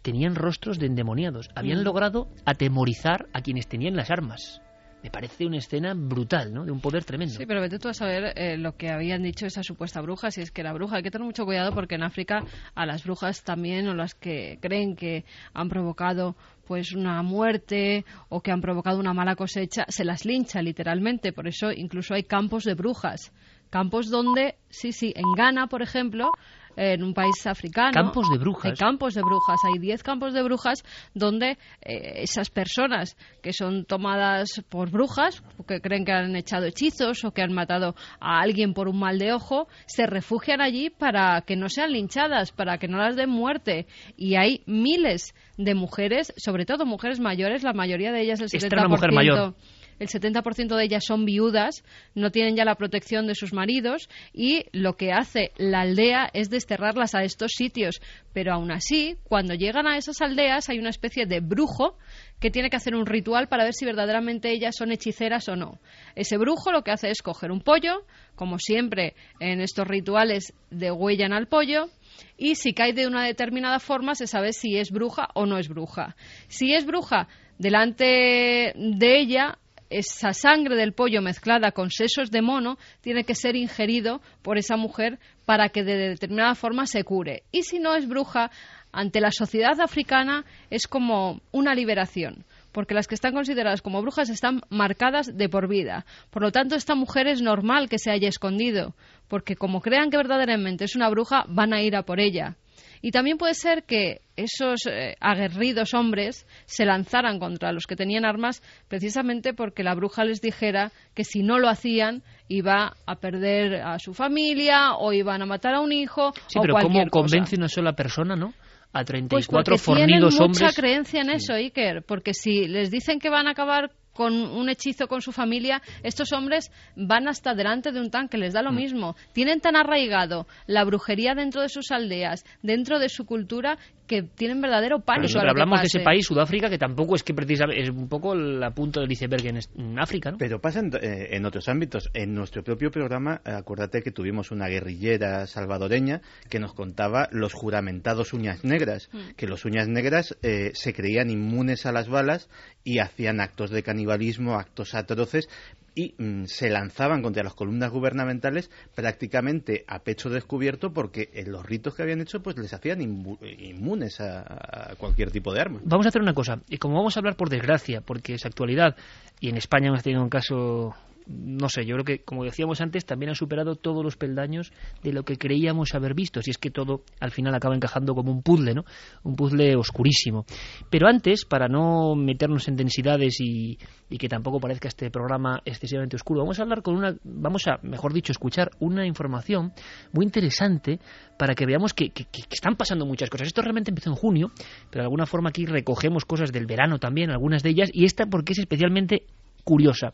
tenían rostros de endemoniados. Habían mm. logrado atemorizar a quienes tenían las armas. Me parece una escena brutal, ¿no? De un poder tremendo. Sí, pero vete tú a saber eh, lo que habían dicho esa supuesta bruja, si es que la bruja, hay que tener mucho cuidado porque en África a las brujas también, o las que creen que han provocado pues una muerte o que han provocado una mala cosecha, se las lincha literalmente, por eso incluso hay campos de brujas, campos donde, sí, sí, en Ghana, por ejemplo, en un país africano. Campos de brujas. Hay campos de brujas, hay 10 campos de brujas donde eh, esas personas que son tomadas por brujas, que creen que han echado hechizos o que han matado a alguien por un mal de ojo, se refugian allí para que no sean linchadas, para que no las den muerte. Y hay miles de mujeres, sobre todo mujeres mayores, la mayoría de ellas, el 70%. Esta era una mujer mayor el 70% de ellas son viudas, no tienen ya la protección de sus maridos y lo que hace la aldea es desterrarlas a estos sitios. Pero aún así, cuando llegan a esas aldeas hay una especie de brujo que tiene que hacer un ritual para ver si verdaderamente ellas son hechiceras o no. Ese brujo lo que hace es coger un pollo, como siempre en estos rituales degüellan al pollo, y si cae de una determinada forma se sabe si es bruja o no es bruja. Si es bruja, delante de ella esa sangre del pollo mezclada con sesos de mono tiene que ser ingerido por esa mujer para que de determinada forma se cure. Y si no es bruja, ante la sociedad africana es como una liberación, porque las que están consideradas como brujas están marcadas de por vida. Por lo tanto, esta mujer es normal que se haya escondido, porque como crean que verdaderamente es una bruja, van a ir a por ella. Y también puede ser que esos eh, aguerridos hombres se lanzaran contra los que tenían armas precisamente porque la bruja les dijera que si no lo hacían iba a perder a su familia o iban a matar a un hijo. Sí, o pero cualquier ¿cómo cosa. convence una sola persona, no? A Pues 34 porque fornidos tienen mucha hombres. creencia en eso, Iker, porque si les dicen que van a acabar con un hechizo con su familia, estos hombres van hasta delante de un tanque, les da Mm. lo mismo. Tienen tan arraigado la brujería dentro de sus aldeas, dentro de su cultura, que tienen verdadero pánico. Pero a lo que hablamos de ese país, Sudáfrica, que tampoco es que precisamente es un poco la punta del iceberg en, es- en África, ¿no? Pero pasa en, eh, en otros ámbitos. En nuestro propio programa, acuérdate que tuvimos una guerrillera salvadoreña que nos contaba los juramentados uñas negras, Mm. que los uñas negras eh, se creían inmunes a las balas y hacían actos de canibalismo, actos atroces y mm, se lanzaban contra las columnas gubernamentales prácticamente a pecho descubierto porque en los ritos que habían hecho pues les hacían inmu- inmunes a, a cualquier tipo de arma. Vamos a hacer una cosa, y como vamos a hablar por desgracia, porque es actualidad, y en España hemos tenido un caso, no sé, yo creo que, como decíamos antes, también ha superado todos los peldaños de lo que creíamos haber visto, si es que todo al final acaba encajando como un puzzle, ¿no? Un puzzle oscurísimo. Pero antes, para no meternos en densidades y, y que tampoco parezca este programa excesivamente oscuro, vamos a hablar con una, vamos a, mejor dicho, escuchar una información muy interesante para que veamos que, que- que están pasando muchas cosas. Esto realmente empezó en junio, pero de alguna forma aquí recogemos cosas del verano también, algunas de ellas, y esta porque es especialmente curiosa.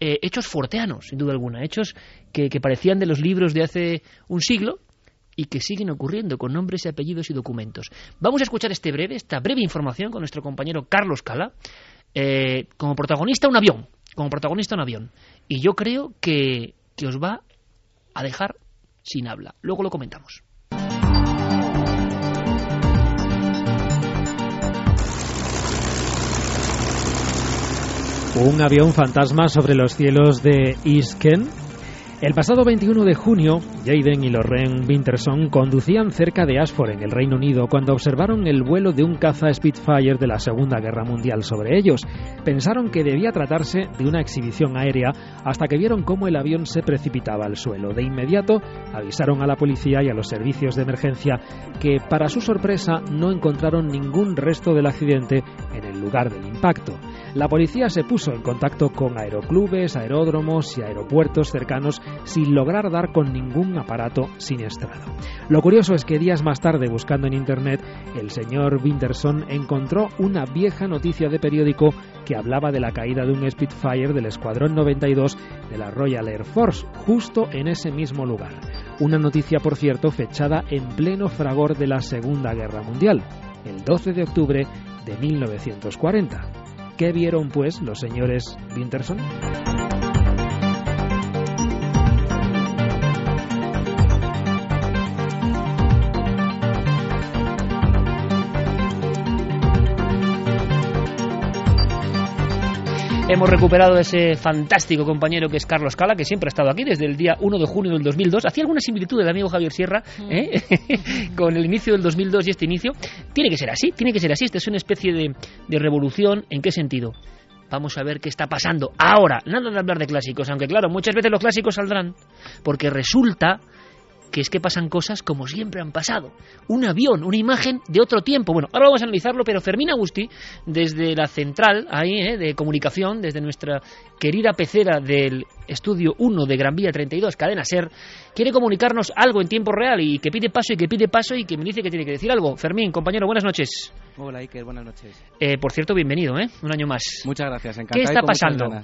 Eh, hechos forteanos, sin duda alguna, hechos que, que parecían de los libros de hace un siglo y que siguen ocurriendo con nombres y apellidos y documentos. Vamos a escuchar este breve, esta breve información con nuestro compañero Carlos Cala, eh, como protagonista un avión, como protagonista un avión. Y yo creo que, que os va a dejar sin habla. Luego lo comentamos. Un avión fantasma sobre los cielos de Isken. El pasado 21 de junio, Jaden y Lorraine Winterson conducían cerca de Ashford, en el Reino Unido, cuando observaron el vuelo de un caza Spitfire de la Segunda Guerra Mundial sobre ellos. Pensaron que debía tratarse de una exhibición aérea hasta que vieron cómo el avión se precipitaba al suelo. De inmediato avisaron a la policía y a los servicios de emergencia que, para su sorpresa, no encontraron ningún resto del accidente en el lugar del impacto. La policía se puso en contacto con aeroclubes, aeródromos y aeropuertos cercanos sin lograr dar con ningún aparato siniestrado. Lo curioso es que días más tarde, buscando en internet, el señor Winterson encontró una vieja noticia de periódico que hablaba de la caída de un Spitfire del Escuadrón 92 de la Royal Air Force, justo en ese mismo lugar. Una noticia, por cierto, fechada en pleno fragor de la Segunda Guerra Mundial, el 12 de octubre de 1940. ¿Qué vieron, pues, los señores Winterson? Hemos recuperado ese fantástico compañero que es Carlos Cala, que siempre ha estado aquí desde el día 1 de junio del 2002. Hacía alguna similitud el amigo Javier Sierra ¿eh? con el inicio del 2002 y este inicio. Tiene que ser así, tiene que ser así. Esta es una especie de, de revolución. ¿En qué sentido? Vamos a ver qué está pasando ahora. Nada de hablar de clásicos, aunque claro, muchas veces los clásicos saldrán porque resulta que es que pasan cosas como siempre han pasado. Un avión, una imagen de otro tiempo. Bueno, ahora vamos a analizarlo, pero Fermín Agusti, desde la central ahí ¿eh? de comunicación, desde nuestra querida pecera del estudio 1 de Gran Vía 32, Cadena Ser, quiere comunicarnos algo en tiempo real y que pide paso y que pide paso y que me dice que tiene que decir algo. Fermín, compañero, buenas noches. Hola Iker, buenas noches. Eh, por cierto, bienvenido, ¿eh? Un año más. Muchas gracias, encantado. ¿Qué está pasando?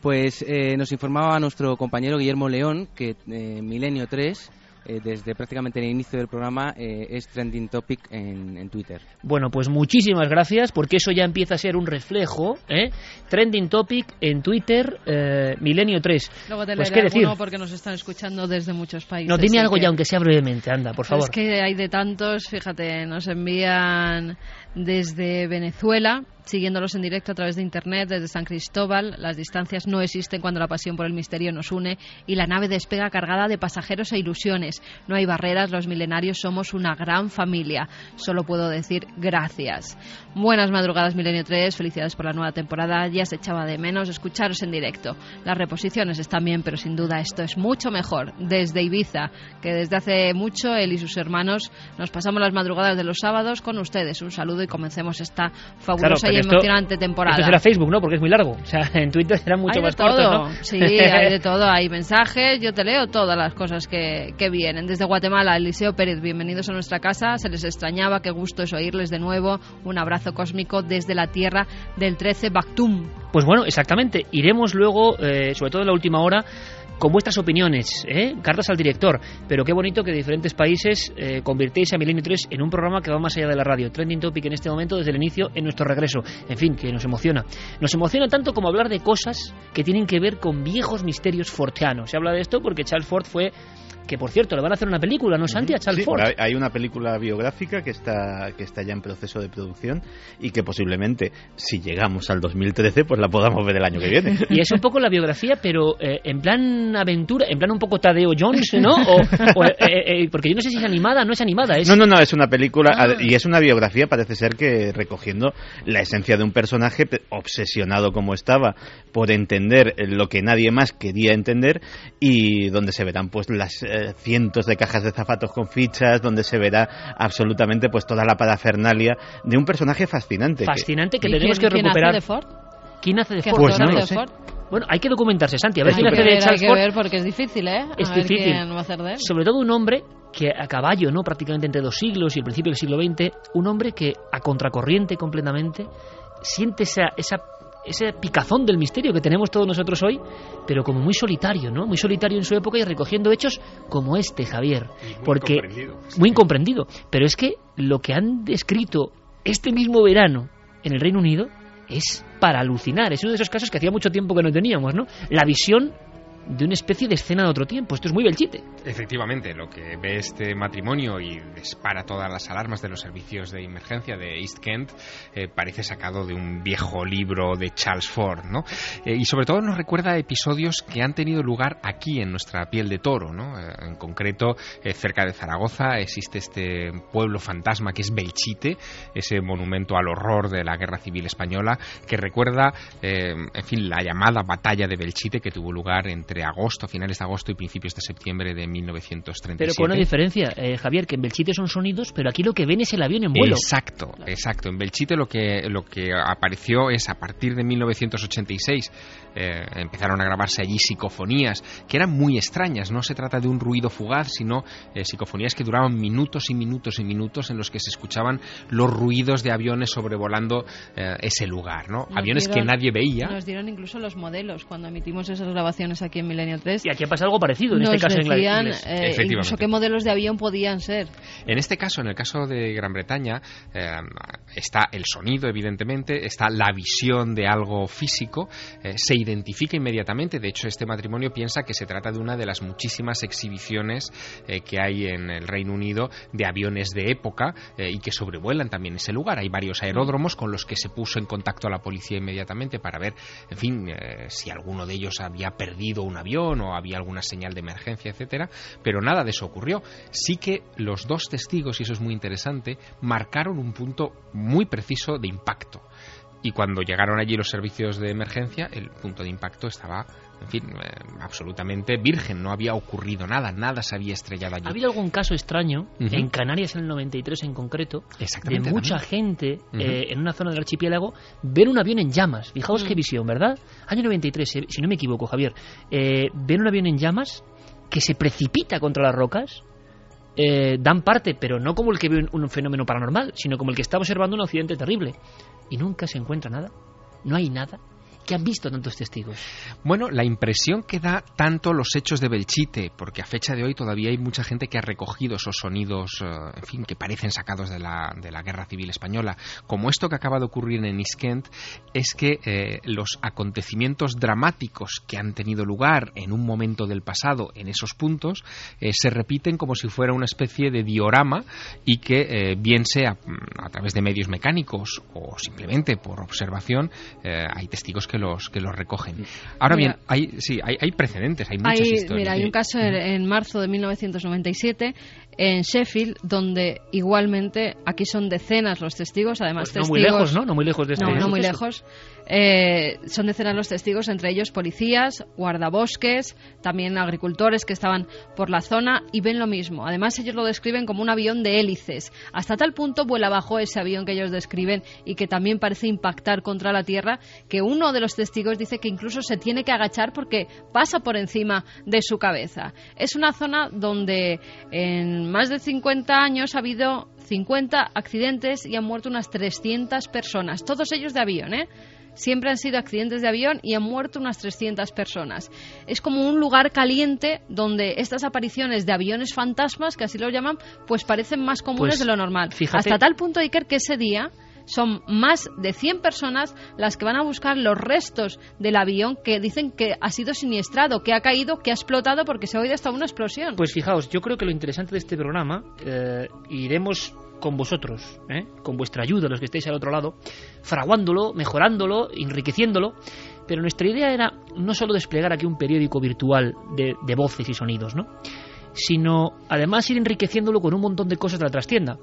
Pues eh, nos informaba nuestro compañero Guillermo León que eh, Milenio 3 eh, desde prácticamente el inicio del programa eh, es trending topic en, en, Twitter. Bueno, pues muchísimas gracias porque eso ya empieza a ser un reflejo. ¿eh? Trending topic en Twitter, eh, Milenio 3. Luego te pues qué decir. porque nos están escuchando desde muchos países. No, dime algo que... ya, aunque sea brevemente, anda, por favor. Es que hay de tantos, fíjate, nos envían desde Venezuela siguiéndolos en directo a través de Internet desde San Cristóbal. Las distancias no existen cuando la pasión por el misterio nos une y la nave despega cargada de pasajeros e ilusiones. No hay barreras, los milenarios somos una gran familia. Solo puedo decir gracias. Buenas madrugadas, Milenio 3. Felicidades por la nueva temporada. Ya se echaba de menos escucharos en directo. Las reposiciones están bien, pero sin duda esto es mucho mejor. Desde Ibiza, que desde hace mucho él y sus hermanos nos pasamos las madrugadas de los sábados con ustedes. Un saludo y comencemos esta fabulosa claro, emocionante esto, temporada. Esto será Facebook, ¿no? Porque es muy largo. O sea, en Twitter será mucho hay más de todo. corto, ¿no? Sí, hay de todo. Hay mensajes. Yo te leo todas las cosas que, que vienen. Desde Guatemala, Eliseo Pérez, bienvenidos a nuestra casa. Se les extrañaba. Qué gusto es oírles de nuevo. Un abrazo cósmico desde la tierra del 13 Bactum. Pues bueno, exactamente. Iremos luego, eh, sobre todo en la última hora, con vuestras opiniones, ¿eh? cartas al director. Pero qué bonito que de diferentes países eh, convirtéis a Milenio 3 en un programa que va más allá de la radio. Trending Topic en este momento desde el inicio en nuestro regreso. En fin, que nos emociona. Nos emociona tanto como hablar de cosas que tienen que ver con viejos misterios forteanos. Se habla de esto porque Charles Ford fue que por cierto le van a hacer una película, ¿no, Santi? A Charles sí, Ford. Hay una película biográfica que está, que está ya en proceso de producción y que posiblemente, si llegamos al 2013, pues la podamos ver el año que viene. Y es un poco la biografía, pero eh, en plan aventura, en plan un poco Tadeo Jones, ¿no? O, o, eh, eh, porque yo no sé si es animada, no es animada. Es... No, no, no, es una película ah. y es una biografía, parece ser que recogiendo la esencia de un personaje obsesionado como estaba por entender lo que nadie más quería entender y donde se verán pues las eh, cientos de cajas de zapatos con fichas, donde se verá absolutamente pues toda la parafernalia de un personaje fascinante. Fascinante que, que tenemos que recuperar. ¿Quién hace de Ford? ¿Quién hace de Ford? Pues no de lo sé. Ford? Bueno, hay que documentarse, Santi, a ver hay quién hace de Charles hay que Ford. ver porque es difícil, ¿eh? Es a difícil. Ver quién va a hacer de él. Sobre todo un hombre que a caballo, ¿no? Prácticamente entre dos siglos y el principio del siglo XX, un hombre que a contracorriente completamente siente esa, esa ese picazón del misterio que tenemos todos nosotros hoy, pero como muy solitario, ¿no? Muy solitario en su época y recogiendo hechos como este, Javier. muy porque incomprendido. muy incomprendido. Pero es que lo que han descrito este mismo verano en el Reino Unido es para alucinar. Es uno de esos casos que hacía mucho tiempo que no teníamos, ¿no? La visión de una especie de escena de otro tiempo. Esto es muy belchite. Efectivamente, lo que ve este matrimonio y dispara todas las alarmas de los servicios de emergencia de East Kent eh, parece sacado de un viejo libro de Charles Ford, ¿no? Eh, y sobre todo nos recuerda episodios que han tenido lugar aquí en nuestra piel de toro, ¿no? Eh, en concreto, cerca de Zaragoza existe este pueblo fantasma que es Belchite, ese monumento al horror de la Guerra Civil Española que recuerda, en fin, la llamada batalla de Belchite que tuvo lugar entre agosto, finales de agosto y principios de septiembre de 1937. Pero con una diferencia, eh, Javier, que en Belchite son sonidos, pero aquí lo que ven es el avión en vuelo. Exacto, exacto. En Belchite lo que, lo que apareció es a partir de 1986 eh, empezaron a grabarse allí psicofonías que eran muy extrañas. No se trata de un ruido fugaz, sino eh, psicofonías que duraban minutos y minutos y minutos en los que se escuchaban los ruidos de aviones sobrevolando eh, ese lugar, ¿no? Nos aviones dieron, que nadie veía. Nos dieron incluso los modelos cuando emitimos esas grabaciones aquí aquí en Milenio 3. Y aquí ha pasado algo parecido, en nos este caso decían, en la eh, incluso qué modelos de avión podían ser. En este caso, en el caso de Gran Bretaña, eh, está el sonido, evidentemente, está la visión de algo físico, eh, se identifica inmediatamente. De hecho, este matrimonio piensa que se trata de una de las muchísimas exhibiciones eh, que hay en el Reino Unido de aviones de época eh, y que sobrevuelan también ese lugar. Hay varios aeródromos con los que se puso en contacto a la policía inmediatamente para ver, en fin, eh, si alguno de ellos había perdido un avión o había alguna señal de emergencia, etcétera. Pero nada de eso ocurrió. Sí que los dos testigos, y eso es muy interesante, marcaron un punto muy preciso de impacto. Y cuando llegaron allí los servicios de emergencia, el punto de impacto estaba, en fin, eh, absolutamente virgen. No había ocurrido nada, nada se había estrellado allí. ¿Ha habido algún caso extraño, en Canarias en el 93 en concreto, de Exactamente, mucha también. gente eh, en una zona del archipiélago ver un avión en llamas? Fijaos Mm. qué visión, ¿verdad? Año 93, eh, si no me equivoco, Javier. Eh, ver un avión en llamas que se precipita contra las rocas. eh, dan parte, pero no como el que ve un, un fenómeno paranormal, sino como el que está observando un accidente terrible. Y nunca se encuentra nada. No hay nada. ¿Qué han visto tantos testigos? Bueno, la impresión que da tanto los hechos de Belchite, porque a fecha de hoy todavía hay mucha gente que ha recogido esos sonidos, eh, en fin, que parecen sacados de la, de la Guerra Civil Española, como esto que acaba de ocurrir en Iskent, es que eh, los acontecimientos dramáticos que han tenido lugar en un momento del pasado en esos puntos eh, se repiten como si fuera una especie de diorama y que bien sea mm, a través de medios mecánicos o simplemente por observación, hay testigos que los que los recogen. Ahora Mira. bien, hay sí, hay, hay precedentes, hay muchas Hay, historias. mira, hay un caso en, en marzo de 1997 en Sheffield donde igualmente aquí son decenas los testigos, además Pues no testigos muy lejos, ¿no? No muy lejos de este No, no muy lejos. Eh, son decenas los testigos, entre ellos policías, guardabosques, también agricultores que estaban por la zona y ven lo mismo. Además, ellos lo describen como un avión de hélices. Hasta tal punto vuela bajo ese avión que ellos describen y que también parece impactar contra la tierra, que uno de los testigos dice que incluso se tiene que agachar porque pasa por encima de su cabeza. Es una zona donde en más de 50 años ha habido 50 accidentes y han muerto unas 300 personas, todos ellos de avión, ¿eh? Siempre han sido accidentes de avión y han muerto unas 300 personas. Es como un lugar caliente donde estas apariciones de aviones fantasmas, que así lo llaman, pues parecen más comunes Pues, de lo normal. fíjate- Hasta tal punto, Iker, que ese día son más de 100 personas las que van a buscar los restos del avión que dicen que ha sido siniestrado, que ha caído, que ha explotado porque se ha oído hasta una explosión. Pues fijaos, yo creo que lo interesante de este programa, eh, iremos con vosotros, ¿eh? con vuestra ayuda, los que estáis al otro lado, fraguándolo, mejorándolo, enriqueciéndolo, pero nuestra idea era no solo desplegar aquí un periódico virtual de, de voces y sonidos, ¿no? sino además ir enriqueciéndolo con un montón de cosas de la trastienda.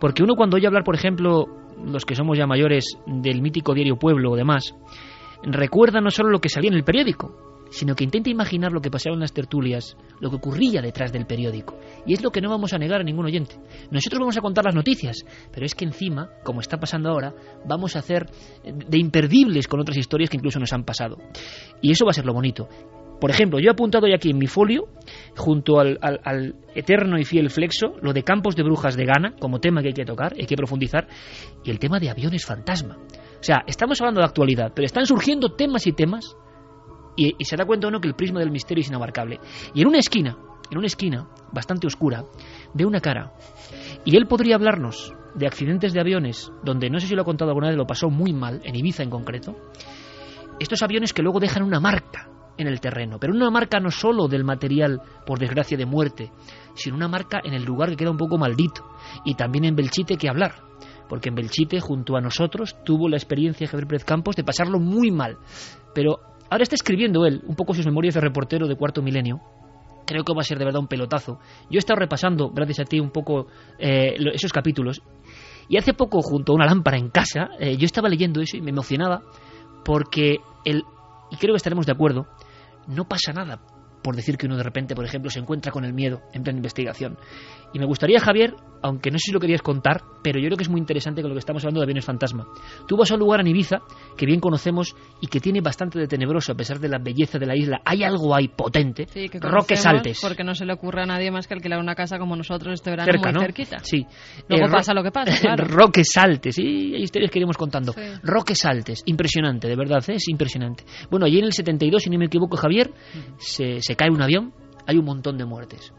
Porque uno cuando oye hablar, por ejemplo, los que somos ya mayores del mítico diario Pueblo o demás, recuerda no solo lo que salía en el periódico, sino que intenta imaginar lo que pasaba en las tertulias, lo que ocurría detrás del periódico. Y es lo que no vamos a negar a ningún oyente. Nosotros vamos a contar las noticias, pero es que encima, como está pasando ahora, vamos a hacer de imperdibles con otras historias que incluso nos han pasado. Y eso va a ser lo bonito. Por ejemplo, yo he apuntado ya aquí en mi folio, junto al, al- al eterno y fiel flexo, lo de campos de brujas de Ghana, como tema que hay que tocar, hay que profundizar, y el tema de aviones fantasma. O sea, estamos hablando de actualidad, pero están surgiendo temas y temas, y, se da cuenta uno que el prisma del misterio es inabarcable. Y en una esquina, en una esquina bastante oscura, ve una cara, y él podría hablarnos de accidentes de aviones, donde no sé si lo ha contado alguna vez, lo pasó muy mal, en Ibiza en concreto, estos aviones que luego dejan una marca en el terreno, pero una marca no solo del material, por desgracia, de muerte, sino una marca en el lugar que queda un poco maldito, y también en Belchite que hablar, porque en Belchite, junto a nosotros, tuvo la experiencia Javier Pérez Campos de pasarlo muy mal, pero ahora está escribiendo él un poco sus memorias de reportero de cuarto milenio, creo que va a ser de verdad un pelotazo. Yo he estado repasando, gracias a ti, un poco eh, esos capítulos, y hace poco, junto a una lámpara en casa, eh, yo estaba leyendo eso y me emocionaba, porque el, y creo que estaremos de acuerdo, no pasa nada por decir que uno de repente, por ejemplo, se encuentra con el miedo en plena investigación. Y me gustaría, Javier, aunque no sé si lo querías contar, pero yo creo que es muy interesante con lo que estamos hablando de aviones fantasma. Tú vas a un lugar en Ibiza que bien conocemos y que tiene bastante de tenebroso a pesar de la belleza de la isla. Hay algo ahí potente. Sí, que Roques conocemos Altes. Porque no se le ocurre a nadie más que alquilar una casa como nosotros este verano Cerca, muy ¿no? cerquita. Sí. Luego Eh, pasa lo que pasa, claro. Roques Altes, sí, hay historias que iremos contando. Sí. Roques Altes, impresionante, de verdad, ¿eh? es impresionante. Bueno, allí en el 72, si no me equivoco, Javier, se, se cae un avión, hay un montón de muertes.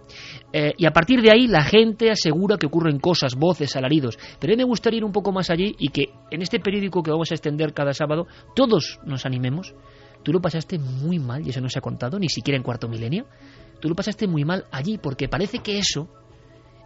Eh, y a partir de ahí la gente asegura que ocurren cosas, voces, alaridos. Pero a mí me gustaría ir un poco más allí y que en este periódico que vamos a extender cada sábado, todos nos animemos. Tú lo pasaste muy mal, y eso no se ha contado, ni siquiera en cuarto milenio. Tú lo pasaste muy mal allí, porque parece que eso,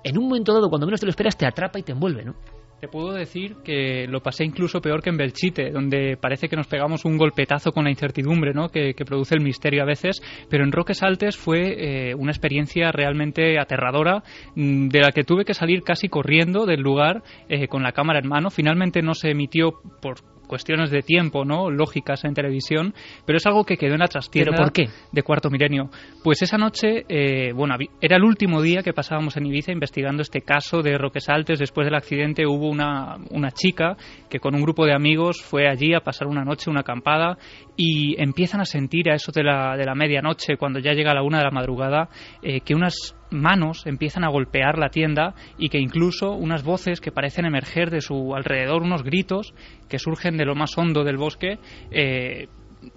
en un momento dado, cuando menos te lo esperas, te atrapa y te envuelve, ¿no? Te puedo decir que lo pasé incluso peor que en Belchite, donde parece que nos pegamos un golpetazo con la incertidumbre ¿no? que, que produce el misterio a veces, pero en Roques Altes fue eh, una experiencia realmente aterradora, mm, de la que tuve que salir casi corriendo del lugar eh, con la cámara en mano. Finalmente no se emitió por cuestiones de tiempo, ¿no? Lógicas en televisión, pero es algo que quedó en la trastienda ¿Pero por qué? de cuarto milenio. Pues esa noche, eh, bueno, era el último día que pasábamos en Ibiza investigando este caso de Roques Altes. Después del accidente hubo una, una chica que con un grupo de amigos fue allí a pasar una noche, una acampada, y empiezan a sentir a eso de la, de la medianoche, cuando ya llega la una de la madrugada, eh, que unas manos empiezan a golpear la tienda y que incluso unas voces que parecen emerger de su alrededor, unos gritos que surgen de lo más hondo del bosque, eh,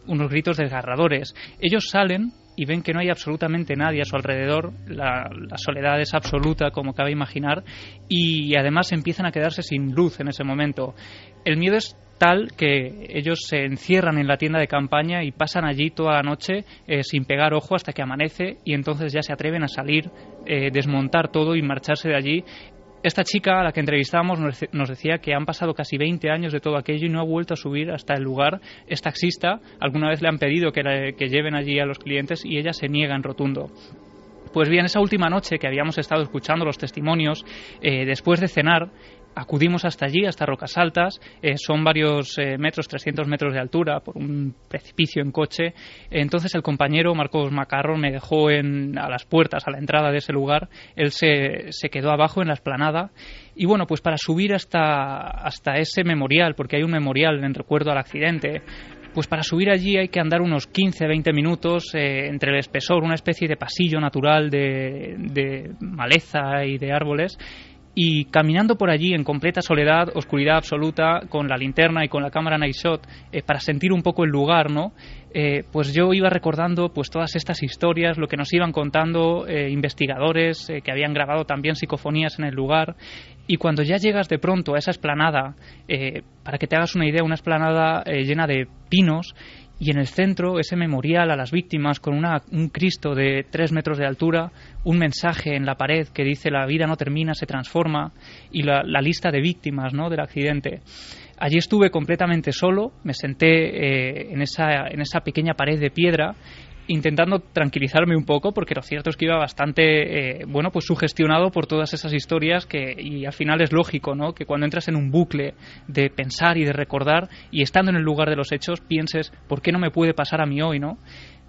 unos gritos desgarradores. Ellos salen y ven que no hay absolutamente nadie a su alrededor, la, la soledad es absoluta, como cabe imaginar, y además empiezan a quedarse sin luz en ese momento. El miedo es tal que ellos se encierran en la tienda de campaña y pasan allí toda la noche eh, sin pegar ojo hasta que amanece y entonces ya se atreven a salir, eh, desmontar todo y marcharse de allí esta chica a la que entrevistamos nos dec- nos decía que han pasado casi 20 años de todo aquello y no ha vuelto a subir hasta el lugar. Es taxista, alguna vez le han pedido que lleven allí a los clientes y ella se niega en rotundo. Pues bien, esa última noche que habíamos estado escuchando los testimonios, eh, después de cenar, acudimos hasta allí, hasta Rocas Altas, eh, son varios eh, metros, 300 metros de altura, por un precipicio en coche. Entonces el compañero Marcos Macarro me dejó en, a las puertas, a la entrada de ese lugar, él se, se quedó abajo en la esplanada y bueno, pues para subir hasta, hasta ese memorial, porque hay un memorial en recuerdo al accidente, pues para subir allí hay que andar unos 15-20 minutos eh, entre el espesor, una especie de pasillo natural de, de maleza y de árboles. Y caminando por allí en completa soledad, oscuridad absoluta, con la linterna y con la cámara night shot, eh, para sentir un poco el lugar, ¿no? Eh, pues yo iba recordando pues todas estas historias, lo que nos iban contando eh, investigadores que habían grabado también psicofonías en el lugar. Y cuando ya llegas de pronto a esa esplanada, para que te hagas una idea, una esplanada llena de pinos y en el centro ese memorial a las víctimas con una- un Cristo de tres metros de altura, un mensaje en la pared que dice la vida no termina, se transforma y la, lista de víctimas ¿no? del accidente. Allí estuve completamente solo, me senté eh, en, esa, en esa pequeña pared de piedra intentando tranquilizarme un poco porque lo cierto es que iba bastante eh, bueno pues sugestionado por todas esas historias que y al final es lógico no que cuando entras en un bucle de pensar y de recordar y estando en el lugar de los hechos pienses por qué no me puede pasar a mí hoy no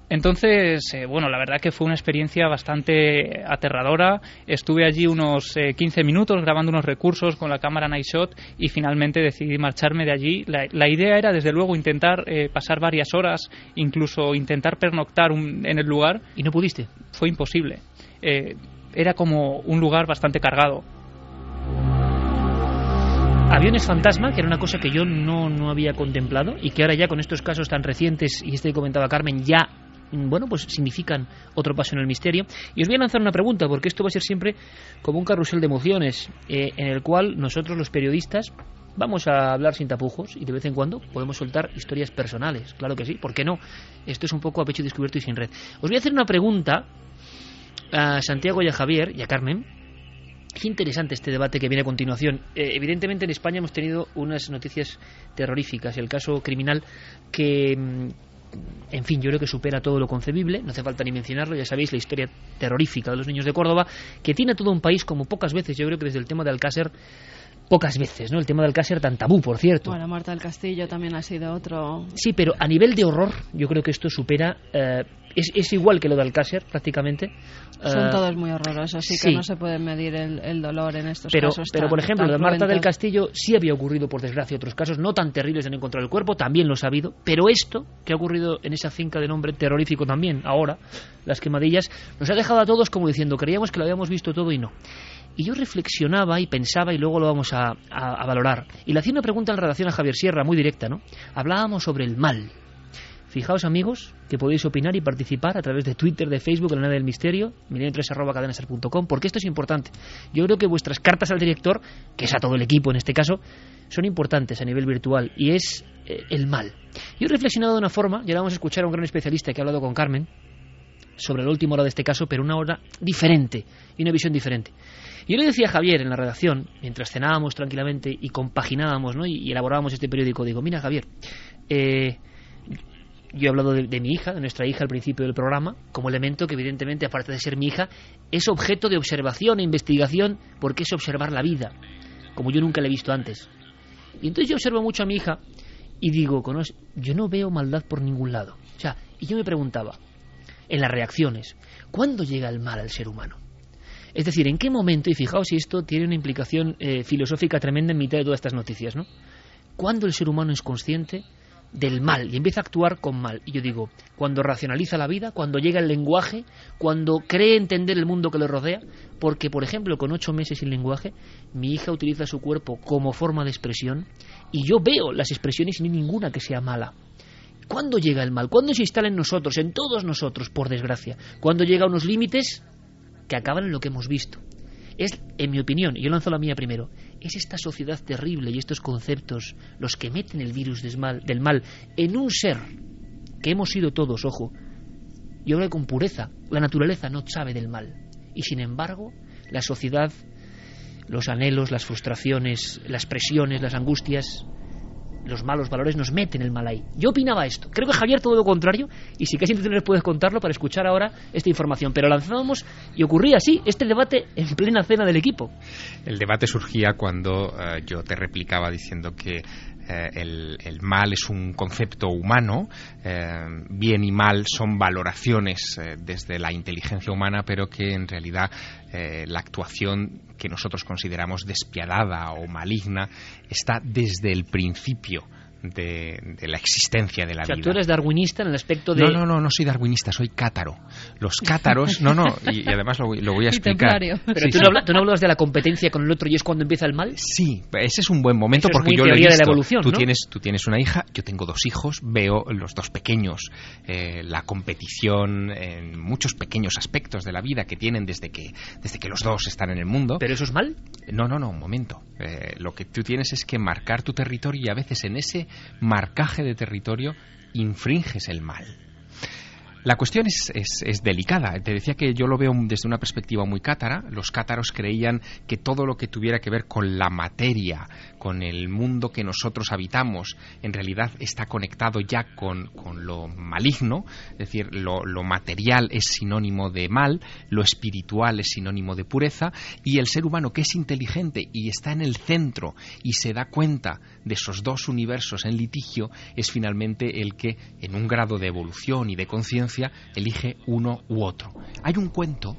entonces, eh, bueno, la verdad que fue una experiencia bastante aterradora. Estuve allí unos eh, 15 minutos grabando unos recursos con la cámara Night Shot y finalmente decidí marcharme de allí. La, la idea era, desde luego, intentar eh, pasar varias horas, incluso intentar pernoctar un- en el lugar. ¿Y no pudiste? Fue imposible. Eh, era como un lugar bastante cargado. Aviones fantasma, que era una cosa que yo no, no había contemplado y que ahora ya con estos casos tan recientes y este que comentaba Carmen ya bueno, pues significan otro paso en el misterio. Y os voy a lanzar una pregunta, porque esto va a ser siempre como un carrusel de emociones, eh, en el cual nosotros los periodistas vamos a hablar sin tapujos y de vez en cuando podemos soltar historias personales. Claro que sí, ¿por qué no? Esto es un poco a pecho descubierto y sin red. Os voy a hacer una pregunta a Santiago y a Javier y a Carmen. Qué interesante este debate que viene a continuación. Eh, evidentemente en España hemos tenido unas noticias terroríficas. El caso criminal que, mm, en fin, yo creo que supera todo lo concebible. No hace falta ni mencionarlo. Ya sabéis la historia terrorífica de los niños de Córdoba, que tiene a todo un país como pocas veces. Yo creo que desde el tema de Alcácer, pocas veces, ¿no? El tema de Alcácer tan tabú, por cierto. Bueno, Marta del Castillo también ha sido otro. Sí, pero a nivel de horror, yo creo que esto supera. eh, es, es igual que lo de Alcácer, prácticamente. Son Eh, todos muy horrorosos, así sí. que no se puede medir el, el dolor en estos pero, casos. pero tan- por ejemplo, lo de Marta del. Castillo sí había ocurrido, por desgracia, otros casos no tan terribles de no encontrar el cuerpo, también lo ha habido, pero esto que ha ocurrido en esa finca de nombre terrorífico también, ahora, las quemadillas, nos ha dejado a todos como diciendo, creíamos que lo habíamos visto todo y no. Y yo reflexionaba y pensaba, y luego lo vamos a, a- a valorar. Y le hacía una pregunta en la redacción a Javier Sierra, muy directa, ¿no? Hablábamos sobre el mal. Fijaos, amigos, que podéis opinar y participar a través de Twitter, de Facebook, en la nave del misterio, milenio3.cadenaser.com, porque esto es importante. Yo creo que vuestras cartas al director, que es a todo el equipo en este caso, son importantes a nivel virtual, y es eh, el mal. Yo he reflexionado de una forma, y ahora vamos a escuchar a un gran especialista que ha hablado con Carmen, sobre la última hora de este caso, pero una hora diferente y una visión diferente. Yo le decía a Javier en la redacción, mientras cenábamos tranquilamente y compaginábamos ¿no? y elaborábamos este periódico, digo, mira Javier, eh, yo he hablado de, mi hija, de nuestra hija al principio del programa, como elemento que evidentemente, aparte de ser mi hija, es objeto de observación e investigación porque es observar la vida, como yo nunca la he visto antes. Y entonces yo observo mucho a mi hija y digo, "Conos- yo no veo maldad por ningún lado. O sea, y yo me preguntaba, en las reacciones, ¿cuándo llega el mal al ser humano? Es decir, ¿en qué momento, y fijaos si esto tiene una implicación eh, filosófica tremenda en mitad de todas estas noticias, ¿no? ¿Cuándo el ser humano es consciente del mal y empieza a actuar con mal? Y yo digo, cuando racionaliza la vida, cuando llega el lenguaje, cuando cree entender el mundo que le rodea, porque, por ejemplo, con ocho meses sin lenguaje, mi hija utiliza su cuerpo como forma de expresión y yo veo las expresiones y no ninguna que sea mala. ¿Cuándo llega el mal? ¿Cuándo se instala en nosotros, en todos nosotros, por desgracia? ¿Cuándo llega a unos límites que acaban en lo que hemos visto? Es, en mi opinión, y yo lanzo la mía primero, es esta sociedad terrible y estos conceptos los que meten el virus del mal en un ser que hemos sido todos, ojo. Yo hablo con pureza. La naturaleza no sabe del mal. Y sin embargo, la sociedad, los anhelos, las frustraciones, las presiones, las angustias, los malos valores nos meten el mal ahí. Yo opinaba esto. Creo que Javier todo lo contrario, y si casi nos puedes contarlo para escuchar ahora esta información. Pero lanzábamos y ocurría así, este debate en plena cena del equipo. El debate surgía cuando eh, yo te replicaba diciendo que eh, el, mal es un concepto humano, eh, bien y mal son valoraciones desde la inteligencia humana, pero que en realidad eh, la actuación que nosotros consideramos despiadada o maligna está desde el principio de, de la existencia de la O sea, vida. tú eres darwinista en el aspecto de... No, no, no, no soy darwinista, soy cátaro. Los cátaros, no, no, y, y además lo, voy- lo voy a explicar. Pero Sí, tú, sí. no hablas, tú no hablas de la competencia con el otro y es cuando empieza el mal. Sí, ese es un buen momento Eso porque yo lo he teoría de la visto. evolución, tú ¿no? tienes tú tienes una hija, yo tengo dos hijos, veo los dos pequeños, eh, la competición en muchos pequeños aspectos de la vida que tienen desde que desde que los dos están en el mundo. Pero eso es mal. No, no, no, un momento. Eh, lo que tú tienes es que marcar tu territorio y a veces en ese marcaje de territorio infringes el mal. La cuestión es, delicada. Te decía que yo lo veo desde una perspectiva muy cátara. Los cátaros creían que todo lo que tuviera que ver con la materia, con el mundo que nosotros habitamos, en realidad está conectado ya con, con lo maligno. Es decir, lo, lo material es sinónimo de mal, lo espiritual es sinónimo de pureza, y el ser humano que es inteligente y está en el centro y se da cuenta de esos dos universos en litigio, es finalmente el que, en un grado de evolución y de conciencia, elige uno u otro. Hay un cuento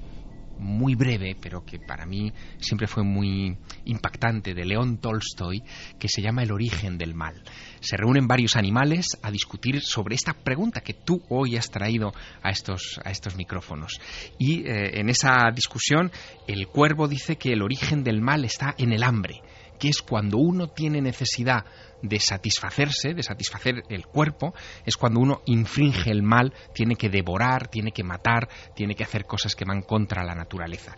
muy breve, pero que para mí siempre fue muy impactante, de León Tolstoy, que se llama El origen del mal. Se reúnen varios animales a discutir sobre esta pregunta que tú hoy has traído a estos, a estos micrófonos. Y eh, en esa discusión, el cuervo dice que el origen del mal está en el hambre que es cuando uno tiene necesidad de satisfacerse, de satisfacer el cuerpo, es cuando uno infringe el mal, tiene que devorar, tiene que matar, tiene que hacer cosas que van contra la naturaleza.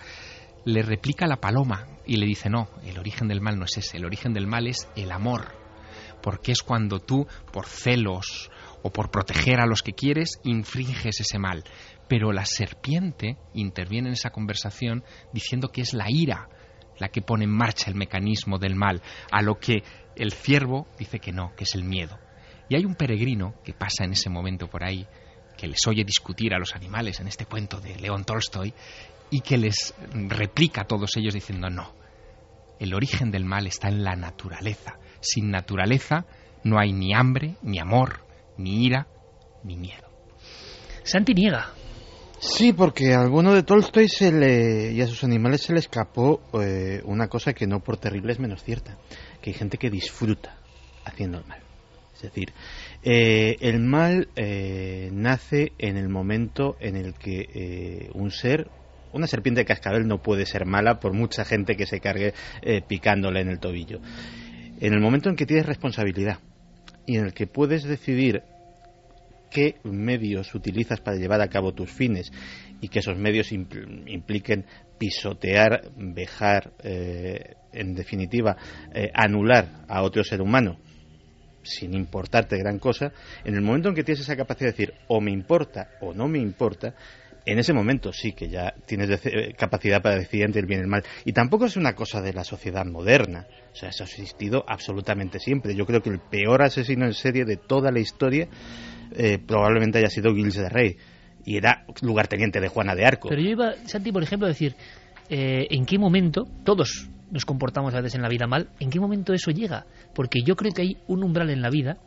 Le replica la paloma y le dice, no, el origen del mal no es ese, el origen del mal es el amor, porque es cuando tú, por celos o por proteger a los que quieres, infringes ese mal. Pero la serpiente interviene en esa conversación diciendo que es la ira, la que pone en marcha el mecanismo del mal, a lo que el ciervo dice que no, que es el miedo. Y hay un peregrino que pasa en ese momento por ahí, que les oye discutir a los animales en este cuento de León Tolstoy, y que les replica a todos ellos diciendo no, el origen del mal está en la naturaleza. Sin naturaleza no hay ni hambre, ni amor, ni ira, ni miedo. Santi niega. Sí, porque a alguno de Tolstoy se le, y a sus animales se le escapó eh, una cosa que no por terrible es menos cierta, que hay gente que disfruta haciendo el mal. Es decir, eh, el mal eh, nace en el momento en el que eh, un ser, una serpiente de cascabel no puede ser mala por mucha gente que se cargue picándole en el tobillo. En el momento en que tienes responsabilidad y en el que puedes decidir qué medios utilizas para llevar a cabo tus fines y que esos medios impl- impliquen pisotear, vejar, eh, en definitiva, eh, anular a otro ser humano sin importarte gran cosa, en el momento en que tienes esa capacidad de decir o me importa o no me importa, en ese momento sí que ya tienes eh, capacidad para decidir entre el bien y el mal. Y tampoco es una cosa de la sociedad moderna. O sea, eso ha existido absolutamente siempre. Yo creo que el peor asesino en serie de toda la historia eh, probablemente haya sido Gilles de Rey. Y era lugarteniente de Juana de Arco. Pero yo iba, Santi, por ejemplo, a decir, eh, ¿en qué momento todos nos comportamos a veces en la vida mal? ¿En qué momento eso llega? Porque yo creo que hay un umbral en la vida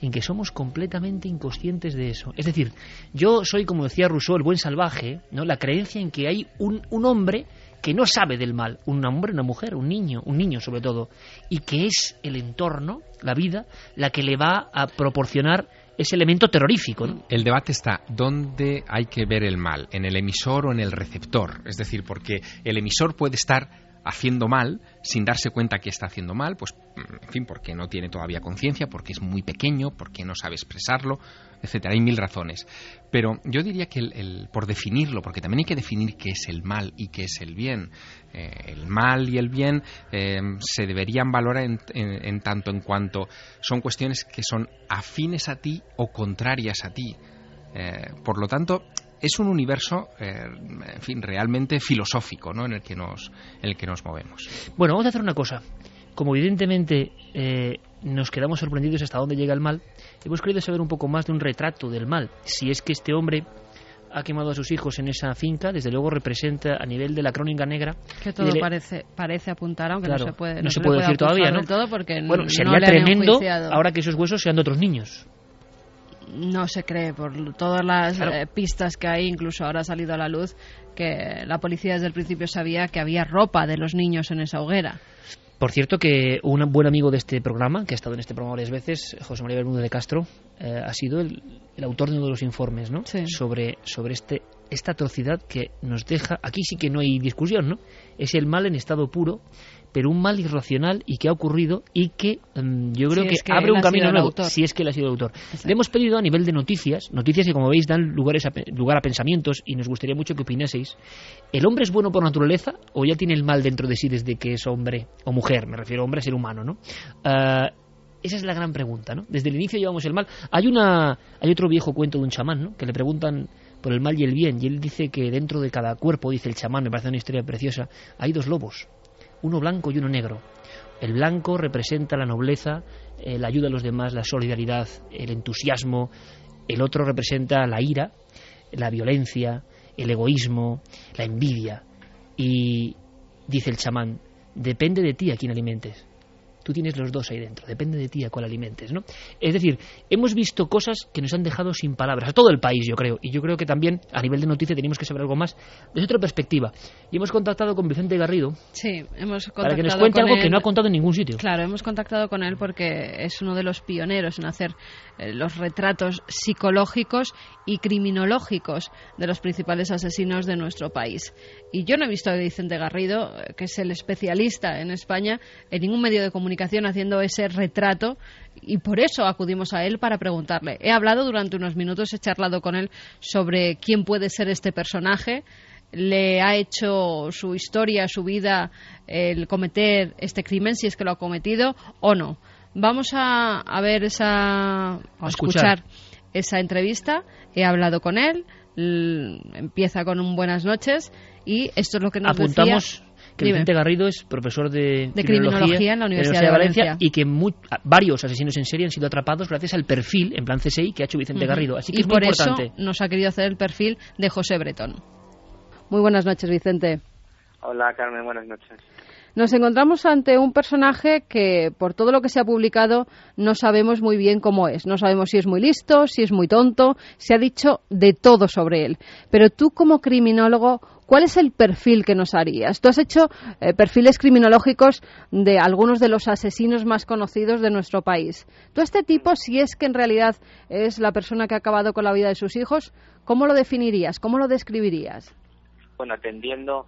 en que somos completamente inconscientes de eso. Es decir, yo soy, como decía Rousseau, el buen salvaje, ¿no? La creencia en que hay un, un hombre que no sabe del mal, un hombre, una mujer, un niño, un niño sobre todo, y que es el entorno, la vida, la que le va a proporcionar ese elemento terrorífico. El debate está dónde hay que ver el mal, en el emisor o en el receptor. Es decir, porque el emisor puede estar haciendo mal sin darse cuenta que está haciendo mal, pues en fin, porque no tiene todavía conciencia, porque es muy pequeño, porque no sabe expresarlo, etcétera. Hay mil razones. Pero yo diría que el, por definirlo, porque también hay que definir qué es el mal y qué es el bien. Eh, el mal y el bien eh, se deberían valorar en, en- en tanto en cuanto son cuestiones que son afines a ti o contrarias a ti. Eh, por lo tanto, es un universo, eh, en fin, realmente filosófico, ¿no? En el que nos, en el que nos movemos. Bueno, vamos a hacer una cosa. Como evidentemente eh, nos quedamos sorprendidos hasta dónde llega el mal, hemos querido saber un poco más de un retrato del mal. Si es que este hombre ha quemado a sus hijos en esa finca, desde luego representa a nivel de la crónica negra. Que todo parece, parece apuntar, aunque Claro, no se puede, no se le puede decir todavía, ¿no? todo porque Bueno, no sería tremendo ahora que esos huesos sean de otros niños. No se cree por todas las Claro. eh, pistas que hay, incluso ahora ha salido a la luz que la policía desde el principio sabía que había ropa de los niños en esa hoguera. Por cierto que un buen amigo de este programa, que ha estado en este programa varias veces, José María Bermúdez de Castro, eh, ha sido el, el autor de uno de los informes ¿no? sobre, sobre este, esta atrocidad que nos deja, aquí sí que no hay discusión, ¿no? es el mal en estado puro, pero un mal irracional y que ha ocurrido y que mm, yo creo Si que, es que abre un camino nuevo, autor. si es que él ha sido el autor. Le hemos pedido a nivel de noticias, noticias que como veis dan lugares a lugar a pensamientos y nos gustaría mucho que opinaseis. ¿El hombre es bueno por naturaleza o ya tiene el mal dentro de sí desde que es hombre o mujer? Me refiero a hombre, ser humano, ¿no? Ah, esa es la gran pregunta, ¿no? Desde el inicio llevamos el mal. Hay una, hay otro viejo cuento de un chamán, ¿no? Que le preguntan por el mal y el bien y él dice que dentro de cada cuerpo, dice el chamán, me parece una historia preciosa, hay dos lobos, uno blanco y uno negro. El blanco representa la nobleza, eh, la ayuda a los demás, la solidaridad, el entusiasmo. El otro representa la ira, la violencia, el egoísmo, la envidia. Y dice el chamán, depende de ti a quién alimentes. Tú tienes los dos ahí dentro, depende de ti a cuál alimentes, ¿no? Es decir, hemos visto cosas que nos han dejado sin palabras, a todo el país, yo creo, y yo creo que también a nivel de noticia tenemos que saber algo más desde otra perspectiva. Y hemos contactado con Vicente Garrido Sí, hemos para que nos contactado cuente algo que él. no ha contado en ningún sitio. Claro, hemos contactado con él porque es uno de los pioneros en hacer eh, los retratos psicológicos y criminológicos de los principales asesinos de nuestro país. Y yo no he visto a Vicente Garrido, eh, que es el especialista en España, en ningún medio de comunicación haciendo ese retrato y por eso acudimos a él para preguntarle. He hablado durante unos minutos, he charlado con él sobre quién puede ser este personaje, le ha hecho su historia, su vida, el cometer este crimen, si es que lo ha cometido o no. Vamos a, a ver esa, a escuchar. escuchar esa entrevista. He hablado con él, empieza con un buenas noches y esto es lo que nos Apuntamos decía. Que Dime. Vicente Garrido es profesor de, De criminología en la Universidad de Valencia. y que varios asesinos en serie han sido atrapados gracias al perfil en plan CSI que ha hecho Vicente. Garrido. Así que y es muy por importante. eso nos ha querido hacer el perfil de José Bretón. Muy buenas noches, Vicente. Hola Carmen, buenas noches. Nos encontramos ante un personaje que, por todo lo que se ha publicado, no sabemos muy bien cómo es. No sabemos si es muy listo, si es muy tonto. Se ha dicho de todo sobre él. Pero tú, como criminólogo, ¿Cuál es el perfil que nos harías? Tú has hecho eh, perfiles criminológicos de algunos de los asesinos más conocidos de nuestro país. ¿Tú este tipo, si es que en realidad es la persona que ha acabado con la vida de sus hijos, cómo lo definirías? ¿Cómo lo describirías? Bueno, atendiendo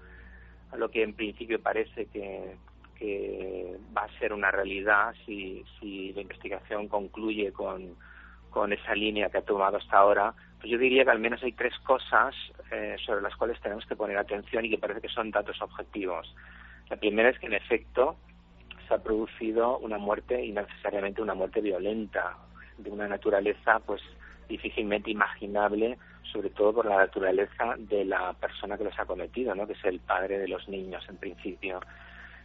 a lo que en principio parece que, va a ser una realidad si, si la investigación concluye con, con esa línea que ha tomado hasta ahora, pues yo diría que al menos hay tres cosas eh, sobre las cuales tenemos que poner atención y que parece que son datos objetivos. La primera es que en efecto se ha producido una muerte y necesariamente una muerte violenta de una naturaleza pues difícilmente imaginable sobre todo por la naturaleza de la persona que los ha cometido, ¿no? que es el padre de los niños en principio.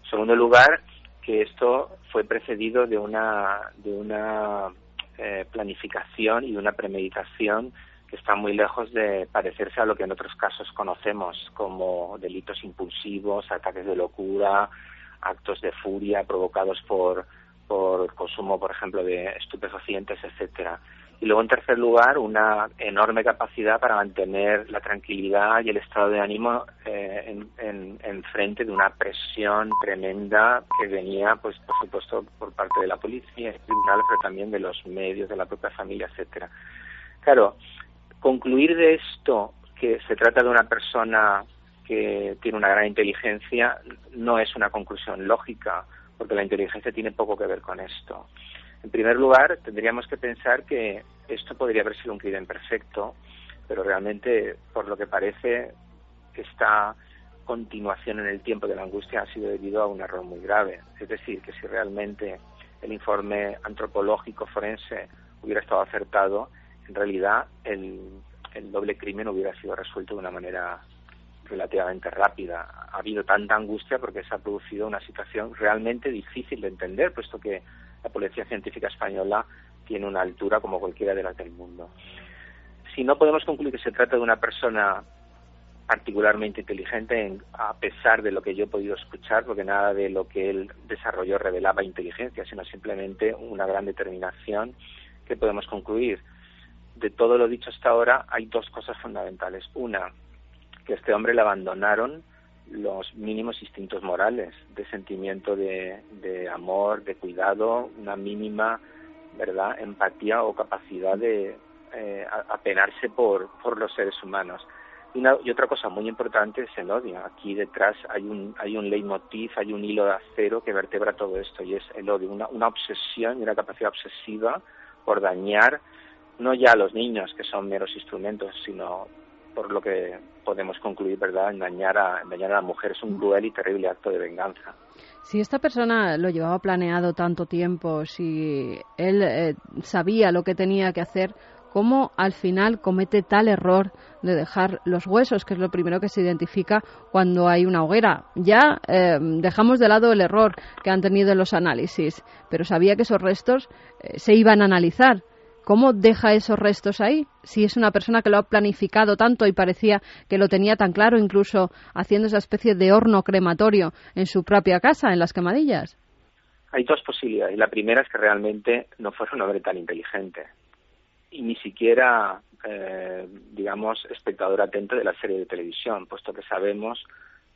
En segundo lugar, que esto fue precedido de una, de una eh, planificación y de una premeditación que está muy lejos de parecerse a lo que en otros casos conocemos como delitos impulsivos, ataques de locura, actos de furia provocados por, por consumo, por ejemplo, de estupefacientes, etcétera. Y luego, en tercer lugar, una enorme capacidad para mantener la tranquilidad y el estado de ánimo eh, en, en, frente de una presión tremenda que venía, pues, por supuesto, por parte de la policía, tribunales, pero también de los medios, de la propia familia, etcétera. Claro, concluir de esto que se trata de una persona que tiene una gran inteligencia no es una conclusión lógica, porque la inteligencia tiene poco que ver con esto. En primer lugar, tendríamos que pensar que esto podría haber sido un crimen perfecto, pero realmente, por lo que parece, esta continuación en el tiempo de la angustia ha sido debido a un error muy grave. Es decir, que si realmente el informe antropológico forense hubiera estado acertado, en realidad el, doble crimen hubiera sido resuelto de una manera relativamente rápida. Ha habido tanta angustia porque se ha producido una situación realmente difícil de entender, puesto que la Policía Científica Española tiene una altura como cualquiera de las del mundo. Si no podemos concluir que se trata de una persona particularmente inteligente, a pesar de lo que yo he podido escuchar, porque nada de lo que él desarrolló revelaba inteligencia, sino simplemente una gran determinación, que podemos concluir? De todo lo dicho hasta ahora, hay dos cosas fundamentales. Una, que este hombre le abandonaron los mínimos instintos morales, de sentimiento de, de amor, de cuidado, una mínima verdad empatía o capacidad de eh, apenarse por, por los seres humanos. Y, una, y, otra cosa muy importante es el odio. Aquí detrás hay un, hay un leitmotiv, hay un hilo de acero que vertebra todo esto y es el odio, una, una obsesión y una capacidad obsesiva por dañar no ya los niños, que son meros instrumentos, sino por lo que podemos concluir, ¿verdad?, engañar a, engañar a la mujer es un cruel y terrible acto de venganza. Si esta persona lo llevaba planeado tanto tiempo, si él eh, sabía lo que tenía que hacer, ¿cómo al final comete tal error de dejar los huesos, que es lo primero que se identifica cuando hay una hoguera? Ya eh, dejamos de lado el error que han tenido en los análisis, pero sabía que esos restos eh, se iban a analizar ¿Cómo deja esos restos ahí? Si es una persona que lo ha planificado tanto y parecía que lo tenía tan claro, incluso haciendo esa especie de horno crematorio en su propia casa, en las quemadillas. Hay dos posibilidades. La primera es que realmente no fuera un hombre tan inteligente y ni siquiera, eh, digamos, espectador atento de la serie de televisión, puesto que sabemos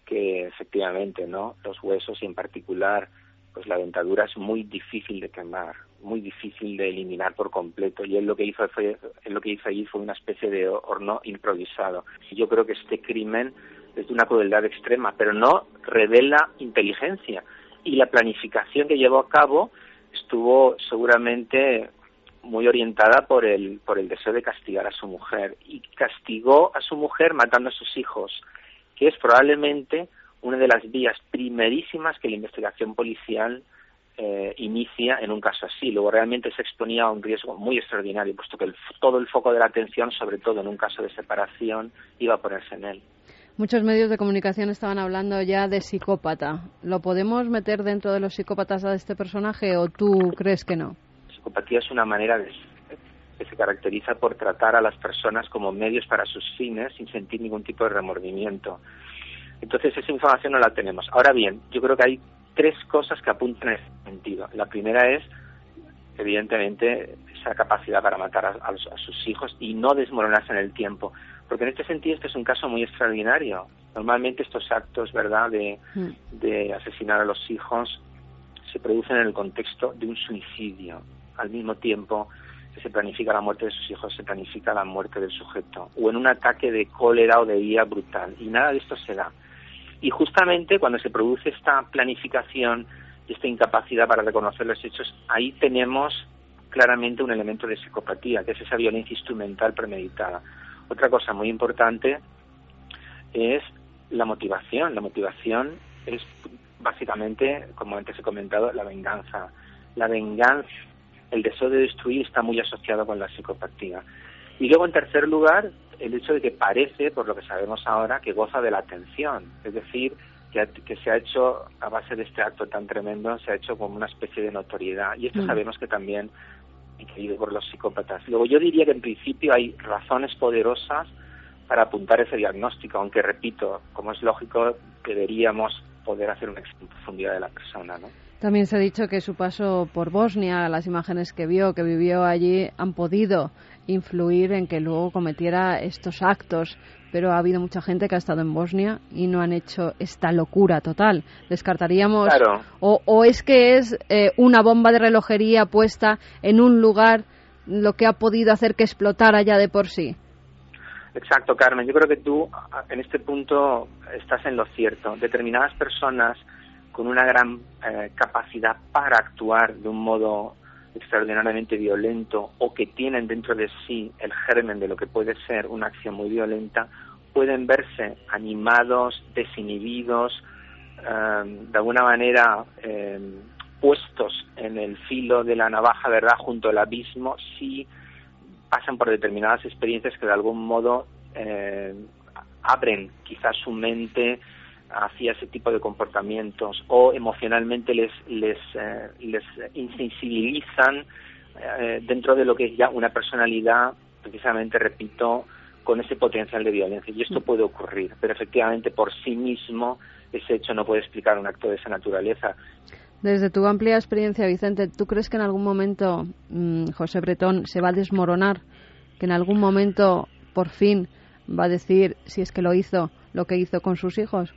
que efectivamente, ¿no? Los huesos y en particular, pues la dentadura es muy difícil de quemar muy difícil de eliminar por completo y él lo que hizo fue él lo que hizo allí fue una especie de horno improvisado. Yo creo que este crimen es de una crueldad extrema pero no revela inteligencia. Y la planificación que llevó a cabo estuvo seguramente muy orientada por el por el deseo de castigar a su mujer. Y castigó a su mujer matando a sus hijos que es probablemente una de las vías primerísimas que la investigación policial eh, inicia en un caso así. Luego realmente se exponía a un riesgo muy extraordinario, puesto que todo el foco de la atención, sobre todo en un caso de separación, iba a ponerse en él. Muchos medios de comunicación estaban hablando ya de psicópata. ¿Lo podemos meter dentro de los psicópatas a este personaje o tú crees que no? psicopatía es una manera de, que se caracteriza por tratar a las personas como medios para sus fines sin sentir ningún tipo de remordimiento Entonces esa información no la tenemos. Ahora bien, yo creo que hay tres cosas que apuntan en ese sentido. La primera es, evidentemente, esa capacidad para matar a, sus hijos y no desmoronarse en el tiempo. Porque en este sentido este es un caso muy extraordinario. Normalmente estos actos, ¿verdad?, de, mm. de asesinar a los hijos se producen en el contexto de un suicidio. Al mismo tiempo que se planifica la muerte de sus hijos, se planifica la muerte del sujeto. O en un ataque de cólera o de ira brutal. Y nada de esto se da. Y justamente cuando se produce esta planificación y esta incapacidad para reconocer los hechos, ahí tenemos claramente un elemento de psicopatía, que es esa violencia instrumental premeditada. Otra cosa muy importante es la motivación. La motivación es básicamente, como antes he comentado, la venganza. La venganza, el deseo de destruir está muy asociado con la psicopatía. Y luego, en tercer lugar, el hecho de que parece, por lo que sabemos ahora, que goza de la atención. Es decir, que, que se ha hecho, a base de este acto tan tremendo, se ha hecho como una especie de notoriedad. Y esto mm. sabemos que también incluido por los psicópatas. Luego yo diría que en principio hay razones poderosas para apuntar ese diagnóstico, aunque repito, como es lógico, deberíamos poder hacer una profundidad de la persona, ¿no? También se ha dicho que su paso por Bosnia, las imágenes que vio, que vivió allí, han podido influir en que luego cometiera estos actos, pero ha habido mucha gente que ha estado en Bosnia y no han hecho esta locura total. Descartaríamos. O, o, es que es eh, una bomba de relojería puesta en un lugar lo que ha podido hacer que explotara ya de por sí. Exacto, Carmen. Yo creo que tú en este punto estás en lo cierto. Determinadas personas con una gran eh, capacidad para actuar de un modo extraordinariamente violento o que tienen dentro de sí el germen de lo que puede ser una acción muy violenta, pueden verse animados, desinhibidos, em, de alguna manera em, puestos en el filo de la navaja, ¿verdad?, junto al abismo, si pasan por determinadas experiencias que de algún modo em, abren quizás su mente hacia ese tipo de comportamientos o emocionalmente les les eh, les insensibilizan eh, dentro de lo que es ya una personalidad precisamente repito con ese potencial de violencia. Y esto mm. puede ocurrir pero efectivamente por sí mismo ese hecho no puede explicar un acto de esa naturaleza. Desde tu amplia experiencia Vicente tú crees que en algún momento mm, José Bretón se va a desmoronar que en algún momento por fin va a decir si es que lo hizo lo que hizo con sus hijos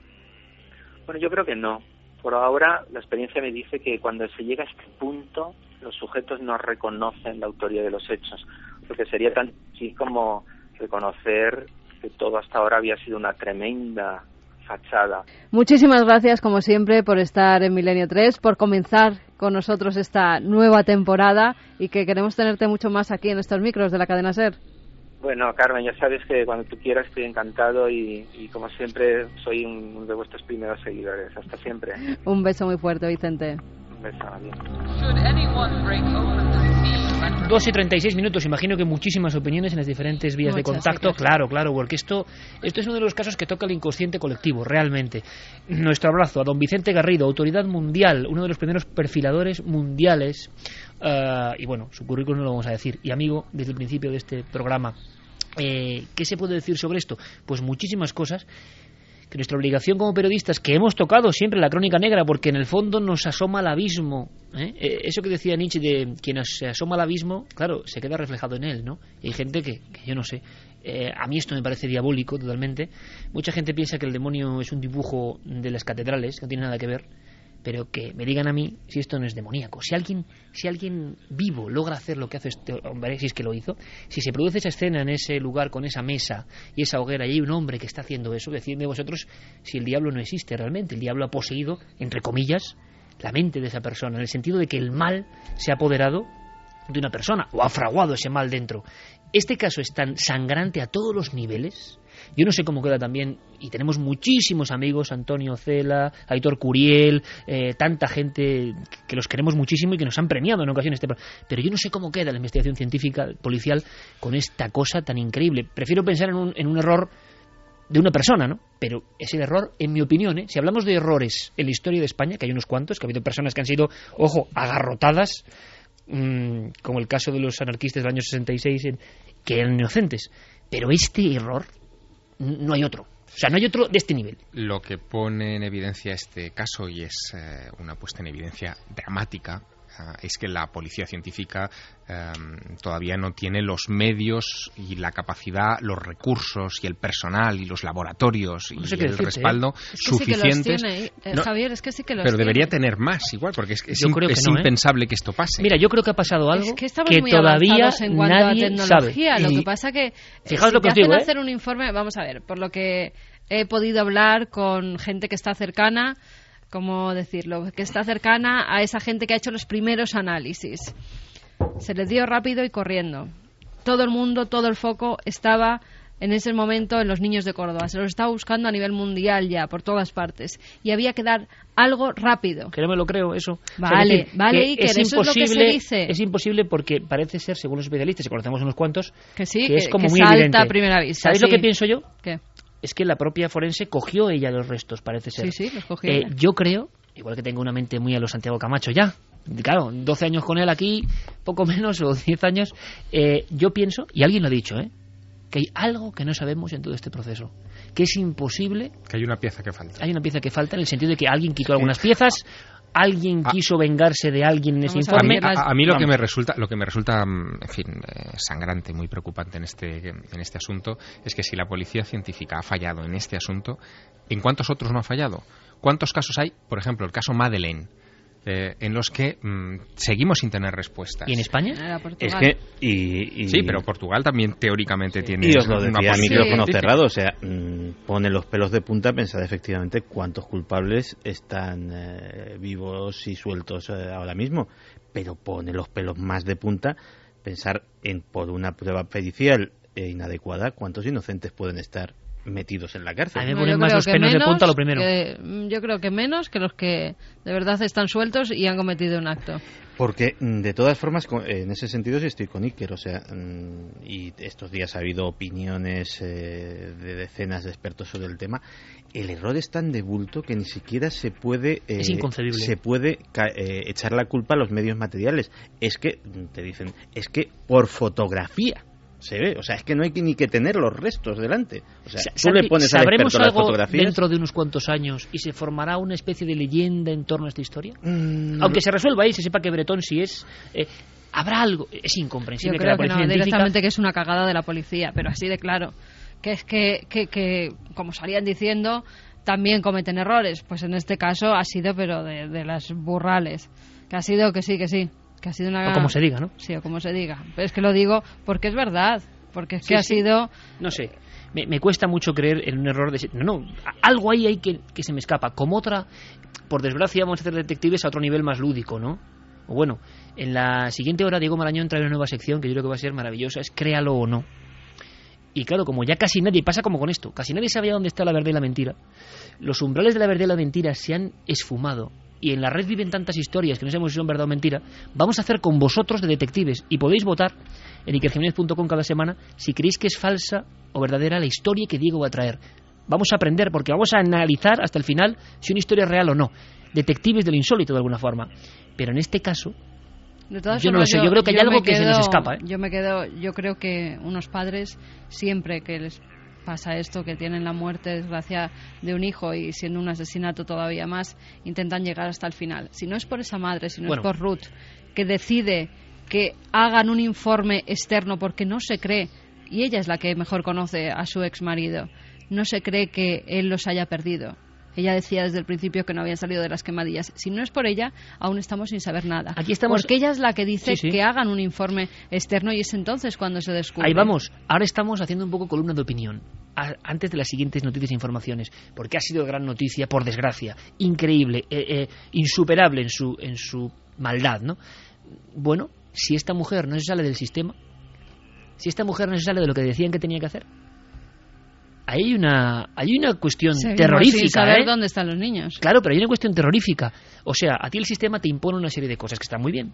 bueno, yo creo que no. Por ahora, la experiencia me dice que cuando se llega a este punto, los sujetos no reconocen la autoría de los hechos, porque sería tan así como reconocer que todo hasta ahora había sido una tremenda fachada. Muchísimas gracias, como siempre, por estar en Milenio 3, por comenzar con nosotros esta nueva temporada y que queremos tenerte mucho más aquí en estos micros de la cadena SER. Bueno, Carmen, ya sabes que cuando tú quieras estoy encantado y, como siempre soy uno de vuestros primeros seguidores. Hasta siempre. Un beso muy fuerte, Vicente. Un beso, adiós. Dos y treinta y seis minutos, imagino que muchísimas opiniones en las diferentes vías de contacto. Claro, claro, porque esto, esto es uno de los casos que toca el inconsciente colectivo, realmente. Nuestro abrazo a don Vicente Garrido, autoridad mundial, uno de los primeros perfiladores mundiales eh, y bueno, su currículum no lo vamos a decir. Y amigo, desde el principio de este programa, eh, ¿qué se puede decir sobre esto? Pues muchísimas cosas que nuestra obligación como periodistas, que hemos tocado siempre la crónica negra, porque en el fondo nos asoma al abismo. ¿eh? Eso que decía Nietzsche de quien se asoma al abismo, claro, se queda reflejado en él, ¿no? Y hay gente que, que yo no sé. a mí esto me parece diabólico totalmente. Mucha gente piensa que el demonio es un dibujo de las catedrales, que no tiene nada que ver pero que me digan a mí si esto no es demoníaco. Si alguien, si alguien vivo logra hacer lo que hace este hombre, si es que lo hizo, si se produce esa escena en ese lugar con esa mesa y esa hoguera y hay un hombre que está haciendo eso, decidme vosotros si el diablo no existe realmente. El diablo ha poseído, entre comillas, la mente de esa persona, en el sentido de que el mal se ha apoderado de una persona o ha fraguado ese mal dentro. Este caso es tan sangrante a todos los niveles yo no sé cómo queda también, y tenemos muchísimos amigos, Antonio Cela, Aitor Curiel, eh, tanta gente que los queremos muchísimo y que nos han premiado en ocasiones. Pero yo no sé cómo queda la investigación científica policial con esta cosa tan increíble. Prefiero pensar en un, en error de una persona, ¿no? Pero ese error, en mi opinión, ¿eh? si hablamos de errores en la historia de España, que hay unos cuantos, que ha habido personas que han sido, ojo, agarrotadas, mm, como el caso de los anarquistas del año 66, que eran inocentes. Pero este error no hay otro. O sea, no hay otro de este nivel. Lo que pone en evidencia este caso, y es eh, una puesta en evidencia dramática, es que la policía científica em, todavía no tiene los medios y la capacidad, los recursos y el personal y los laboratorios y No sé qué el decirte, respaldo Es que sí que los suficientes. tiene, eh, No, Javier, es que sí que los pero debería tiene. tener más igual, porque es, es Yo im- creo que es no, ¿eh? impensable que esto pase. Mira, yo creo que ha pasado algo Es que estamos que muy todavía en cuanto a nadie tecnología. sabe. Lo Y que pasa que eh, Fijaos si lo que te os digo, hacen ¿eh? hacer un informe, vamos a ver, por lo que he podido hablar con gente que está cercana, ¿cómo decirlo? Que está cercana a esa gente que ha hecho los primeros análisis. Se les dio rápido y corriendo. Todo el mundo, todo el foco estaba en ese momento en los niños de Córdoba. Se los estaba buscando a nivel mundial ya, por todas partes. Y había que dar algo rápido. Que no me lo creo, eso. O sea, Vale, es vale, Iker, es eso es lo que se imposible, dice. Es imposible porque parece ser, según los especialistas, y conocemos unos cuantos, Que sí, que es que- como que muy salta evidente. a primera vista, ¿Sabéis lo que pienso yo? ¿Qué? Es que la propia forense cogió ella los restos, parece ser. Sí, sí, los cogió Eh, yo creo, igual que tengo una mente muy a los Santiago Camacho ya, claro, 12 años con él aquí, poco menos, o 10 años, eh, yo pienso, y alguien lo ha dicho, ¿eh? que hay algo que no sabemos en todo este proceso, que es imposible, Que hay una pieza que falta. hay una pieza que falta en el sentido de que alguien quitó algunas piezas, alguien quiso vengarse de alguien en ese a mí, informe. a- a mí lo que me resulta, lo que me resulta, mm, en fin, eh, sangrante, muy preocupante en este, en este asunto, es que si la policía científica ha fallado en este asunto, ¿en cuántos otros no ha fallado? ¿Cuántos casos hay? Por ejemplo, el caso Madeleine, eh, en los que mm, seguimos sin tener respuestas. ¿Y en España? Portugal. Es que, y, y- Sí, pero Portugal también teóricamente tiene Y os lo una decía micrófono científica. cerrado, o sea, mm, pone los pelos de punta pensar efectivamente cuántos culpables están eh, vivos y sueltos eh, ahora mismo, pero pone los pelos más de punta pensar en por una prueba pericial e inadecuada cuántos inocentes pueden estar metidos en la cárcel. A mí me ponen más los que pelos de punta lo primero. que- mm, yo creo que menos que los que de verdad están sueltos y han cometido un acto. Porque, mm, de todas formas, co- en ese sentido sí estoy con Iker. O sea, mm, y estos días ha habido opiniones eh, de decenas de expertos sobre el tema. El error es tan de bulto que ni siquiera se puede. eh, Es inconcebible. Se puede ca- eh, echar la culpa a los medios materiales. Es que, te dicen, es que por fotografía se ve. O sea, es que no hay que ni que tener los restos delante. O sea, tú le pones al ¿Sabremos experto las algo fotografías. dentro de unos cuantos años y se formará una especie de leyenda en torno a esta historia? Mm, Aunque se resuelva ahí, se sepa que Bretón sí es... eh, habrá algo... Es Yo incomprensible que creo la que no, policía científica... directamente que es una cagada de la policía, pero así de claro. Que es que, que, que, como salían diciendo, también cometen errores. Pues en este caso ha sido, pero de, de las burrales. Que ha sido que sí, que sí. Que ha sido una... O como se diga, ¿no? Sí, o como se diga. Pero es que lo digo porque es verdad. Porque es Sí, que ha sí. sido... No sé. Me, me cuesta mucho creer en un error de... No, no. Algo ahí hay que, que se me escapa. Como otra... Por desgracia vamos a hacer detectives a otro nivel más lúdico, ¿no? O bueno, en la siguiente hora Diego Marañón trae una nueva sección que yo creo que va a ser maravillosa. Es créalo o no. Y claro, como ya casi nadie, pasa como con esto, casi nadie sabía dónde está la verdad y la mentira, los umbrales de la verdad y la mentira se han esfumado y en la red viven tantas historias que no sabemos si son verdad o mentira, vamos a hacer con vosotros de detectives y podéis votar en ikerjiménez.com cada semana si creéis que es falsa o verdadera la historia que Diego va a traer. Vamos a aprender porque vamos a analizar hasta el final si una historia es real o no. Detectives del insólito de alguna forma. Pero en este caso, De todas Yo no lo sé, yo creo que hay algo que se nos escapa, ¿eh? Yo me quedo, yo creo que unos padres siempre que les pasa esto, que tienen la muerte, desgracia de un hijo y siendo un asesinato todavía más, intentan llegar hasta el final. Si no es por esa madre, si no Bueno. es por Ruth, que decide que hagan un informe externo porque no se cree, y ella es la que mejor conoce a su ex marido, no se cree que él los haya perdido. Ella decía desde el principio que no habían salido de las quemadillas. Si no es por ella, aún estamos sin saber nada. Aquí estamos- Porque ella es la que dice Sí, sí. que hagan un informe externo y es entonces cuando se descubre. Ahí vamos. Ahora estamos haciendo un poco columna de opinión. Antes de las siguientes noticias e informaciones. Porque ha sido gran noticia, por desgracia. Increíble. eh, eh, insuperable en su, en su maldad, ¿no? Bueno, si esta mujer no se sale del sistema, si esta mujer no se sale de lo que decían que tenía que hacer, hay una, hay una cuestión Seguimos terrorífica, sin saber ¿eh? dónde están los niños. Claro, pero hay una cuestión terrorífica. O sea, a ti el sistema te impone una serie de cosas que están muy bien.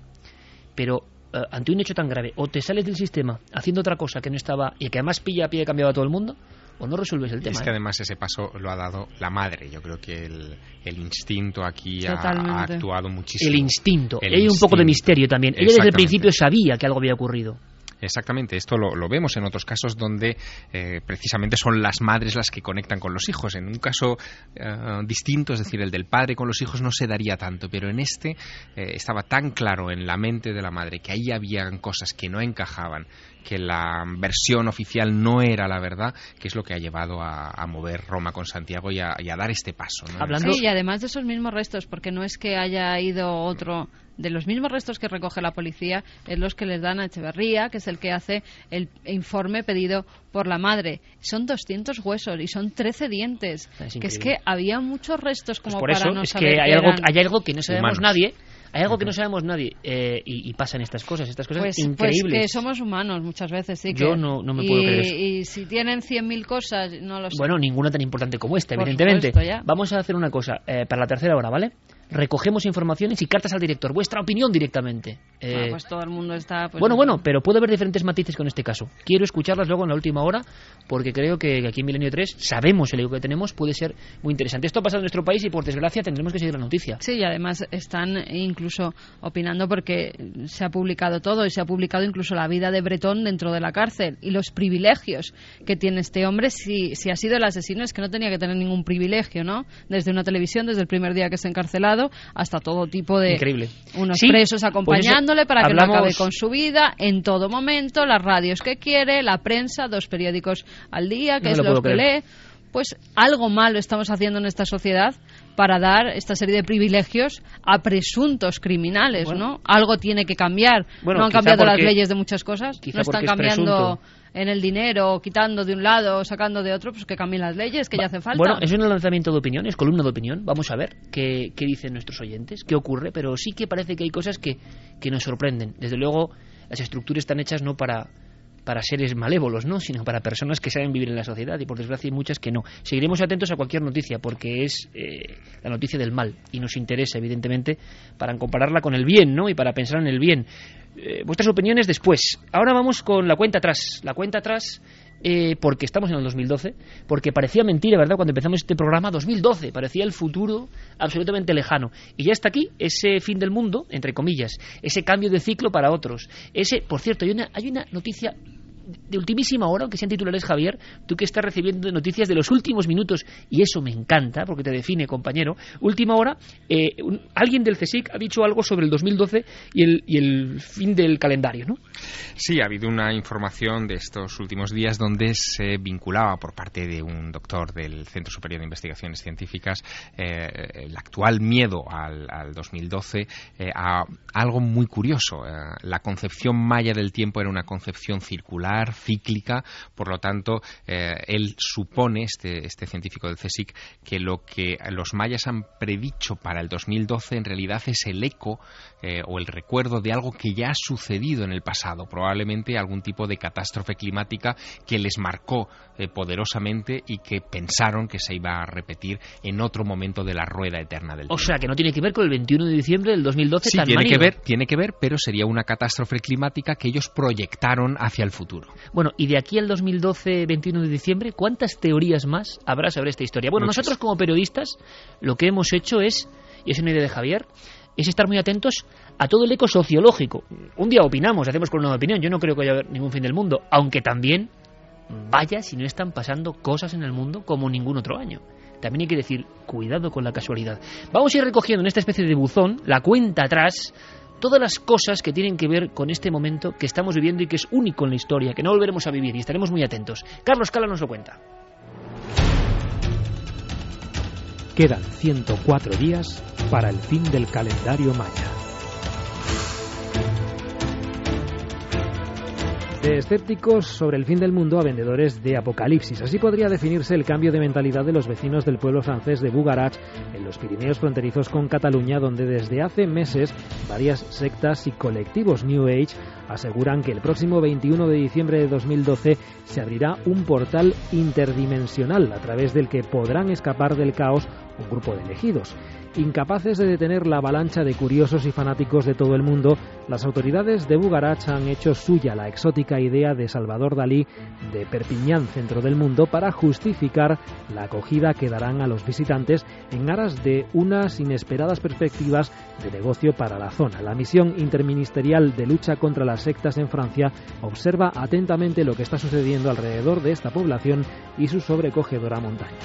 Pero eh, ante un hecho tan grave, o te sales del sistema haciendo otra cosa que no estaba y que además pilla a pie cambiado a todo el mundo, o no resuelves el Y tema. es que ¿eh? además ese paso lo ha dado la madre. Yo creo que el, el instinto aquí ha, actuado muchísimo. El instinto. El hay un poco de misterio también. Ella desde el principio sabía que algo había ocurrido. Exactamente, esto lo, lo vemos en otros casos donde eh, precisamente son las madres las que conectan con los hijos. En un caso eh, distinto, es decir, el del padre con los hijos no se daría tanto, pero en este eh, estaba tan claro en la mente de la madre que ahí habían cosas que no encajaban, que la versión oficial no era la verdad, que es lo que ha llevado a, a mover Roma con Santiago y a, y a dar este paso. ¿no? Hablando... Sí, y además de esos mismos restos, porque no es que haya ido otro de los mismos restos que recoge la policía es los que les dan a Echeverría, que es el que hace el informe pedido por la madre. Son 200 huesos y son 13 dientes. Es que es que había muchos restos como pues por para eso no es saber que hay algo, hay algo que no sabemos Humanos. nadie. Hay algo que no sabemos nadie eh, y, y pasan estas cosas, estas cosas Pues, pues increíbles. que somos humanos muchas veces, sí. Yo que- no- no me y, puedo creer eso. Y si tienen 100.000 cosas, no lo sé. Bueno, ninguna tan importante como esta, Por evidentemente. supuesto. Vamos a hacer una cosa eh, para la tercera hora, ¿vale? Recogemos informaciones y cartas al director, vuestra opinión directamente. Eh, Bueno, pues todo el mundo está... pues, bueno, bueno, pero puede haber diferentes matices con este caso. Quiero escucharlas luego en la última hora, porque creo que aquí en Milenio 3 sabemos el ego que tenemos, puede ser muy interesante. Esto ha pasado en nuestro país y por desgracia tendremos que seguir la noticia. Sí, y además están incluso opinando porque se ha publicado todo y se ha publicado incluso la vida de Bretón dentro de la cárcel y los privilegios que tiene este hombre. Si, si ha sido el asesino es que no tenía que tener ningún privilegio, ¿no? Desde una televisión, desde el primer día que se ha hasta todo tipo de... Increíble. Unos Sí, presos acompañándole para que no acabe con su vida en todo momento, las radios que quiere, la prensa, dos periódicos al día, que No es lo los que creer. lee. Pues algo malo estamos haciendo en esta sociedad para dar esta serie de privilegios a presuntos criminales, Bueno. ¿no? Algo tiene que cambiar. Bueno, no han cambiado las leyes de muchas cosas. No están es cambiando presunto. En el dinero, quitando de un lado, sacando de otro, pues que cambien las leyes, que ya hace falta. Bueno, es un lanzamiento de opinión, es columna de opinión. Vamos a ver qué, qué dicen nuestros oyentes, qué ocurre, pero sí que parece que hay cosas que, que nos sorprenden. Desde luego, las estructuras están hechas no para, para seres malévolos, ¿no? sino para personas que saben vivir en la sociedad y por desgracia hay muchas que no. Seguiremos atentos a cualquier noticia porque es eh, la noticia del mal y nos interesa, evidentemente, para compararla con el bien ¿no? y para pensar en el bien. Eh, vuestras opiniones después. Ahora vamos con la cuenta atrás. La cuenta atrás eh, porque estamos en el 2012, porque parecía mentira, ¿verdad? Cuando empezamos este programa, 2012, parecía el futuro absolutamente lejano. Y ya está aquí ese fin del mundo, entre comillas, ese cambio de ciclo para otros. Ese, por cierto, hay una, hay una noticia de ultimísima hora, aunque sean titulares, Javier, tú que estás recibiendo noticias de los últimos minutos, y eso me encanta, porque te define, compañero. Última hora, eh, alguien del CSIC ha dicho algo sobre el 2012 y el, y el fin del calendario, ¿no? Sí, ha habido una información de estos últimos días donde se vinculaba por parte de un doctor del Centro Superior de Investigaciones Científicas eh, el actual miedo al, al 2012 eh, a algo muy curioso. Eh, la concepción maya del tiempo era una concepción circular, cíclica, por lo tanto, eh, él supone, este, este científico del CSIC, que lo que los mayas han predicho para el 2012 en realidad es el eco eh, o el recuerdo de algo que ya ha sucedido en el pasado, probablemente algún tipo de catástrofe climática que les marcó eh, poderosamente y que pensaron que se iba a repetir en otro momento de la rueda eterna del O tiempo. sea, que no tiene que ver con el 21 de diciembre del 2012 Sí, tan tiene que ver, tiene que ver, pero sería una catástrofe climática que ellos proyectaron hacia el futuro. Bueno, y de aquí al 2012, 21 de diciembre, ¿cuántas teorías más habrá sobre esta historia? Bueno, Muchas. nosotros como periodistas lo que hemos hecho es, y es una idea de Javier, es estar muy atentos a todo el eco sociológico. Un día opinamos, hacemos con una opinión. Yo no creo que haya ningún fin del mundo, aunque también, vaya si no están pasando cosas en el mundo como ningún otro año. También hay que decir, cuidado con la casualidad. Vamos a ir recogiendo en esta especie de buzón la cuenta atrás todas las cosas que tienen que ver con este momento que estamos viviendo y que es único en la historia, que no volveremos a vivir y estaremos muy atentos. Carlos Cala nos lo cuenta. Quedan 104 días para el fin del calendario maya. De escépticos sobre el fin del mundo a vendedores de apocalipsis. Así podría definirse el cambio de mentalidad de los vecinos del pueblo francés de Bugarach, en los Pirineos fronterizos con Cataluña, donde desde hace meses varias sectas y colectivos New Age aseguran que el próximo 21 de diciembre de 2012 se abrirá un portal interdimensional a través del que podrán escapar del caos un grupo de elegidos. Incapaces de detener la avalancha de curiosos y fanáticos de todo el mundo, las autoridades de Bugarach han hecho suya la exótica idea de Salvador Dalí de Perpiñán, centro del mundo, para justificar la acogida que darán a los visitantes en aras de unas inesperadas perspectivas de negocio para la zona. La misión interministerial de lucha contra las sectas en Francia observa atentamente lo que está sucediendo alrededor de esta población y su sobrecogedora montaña.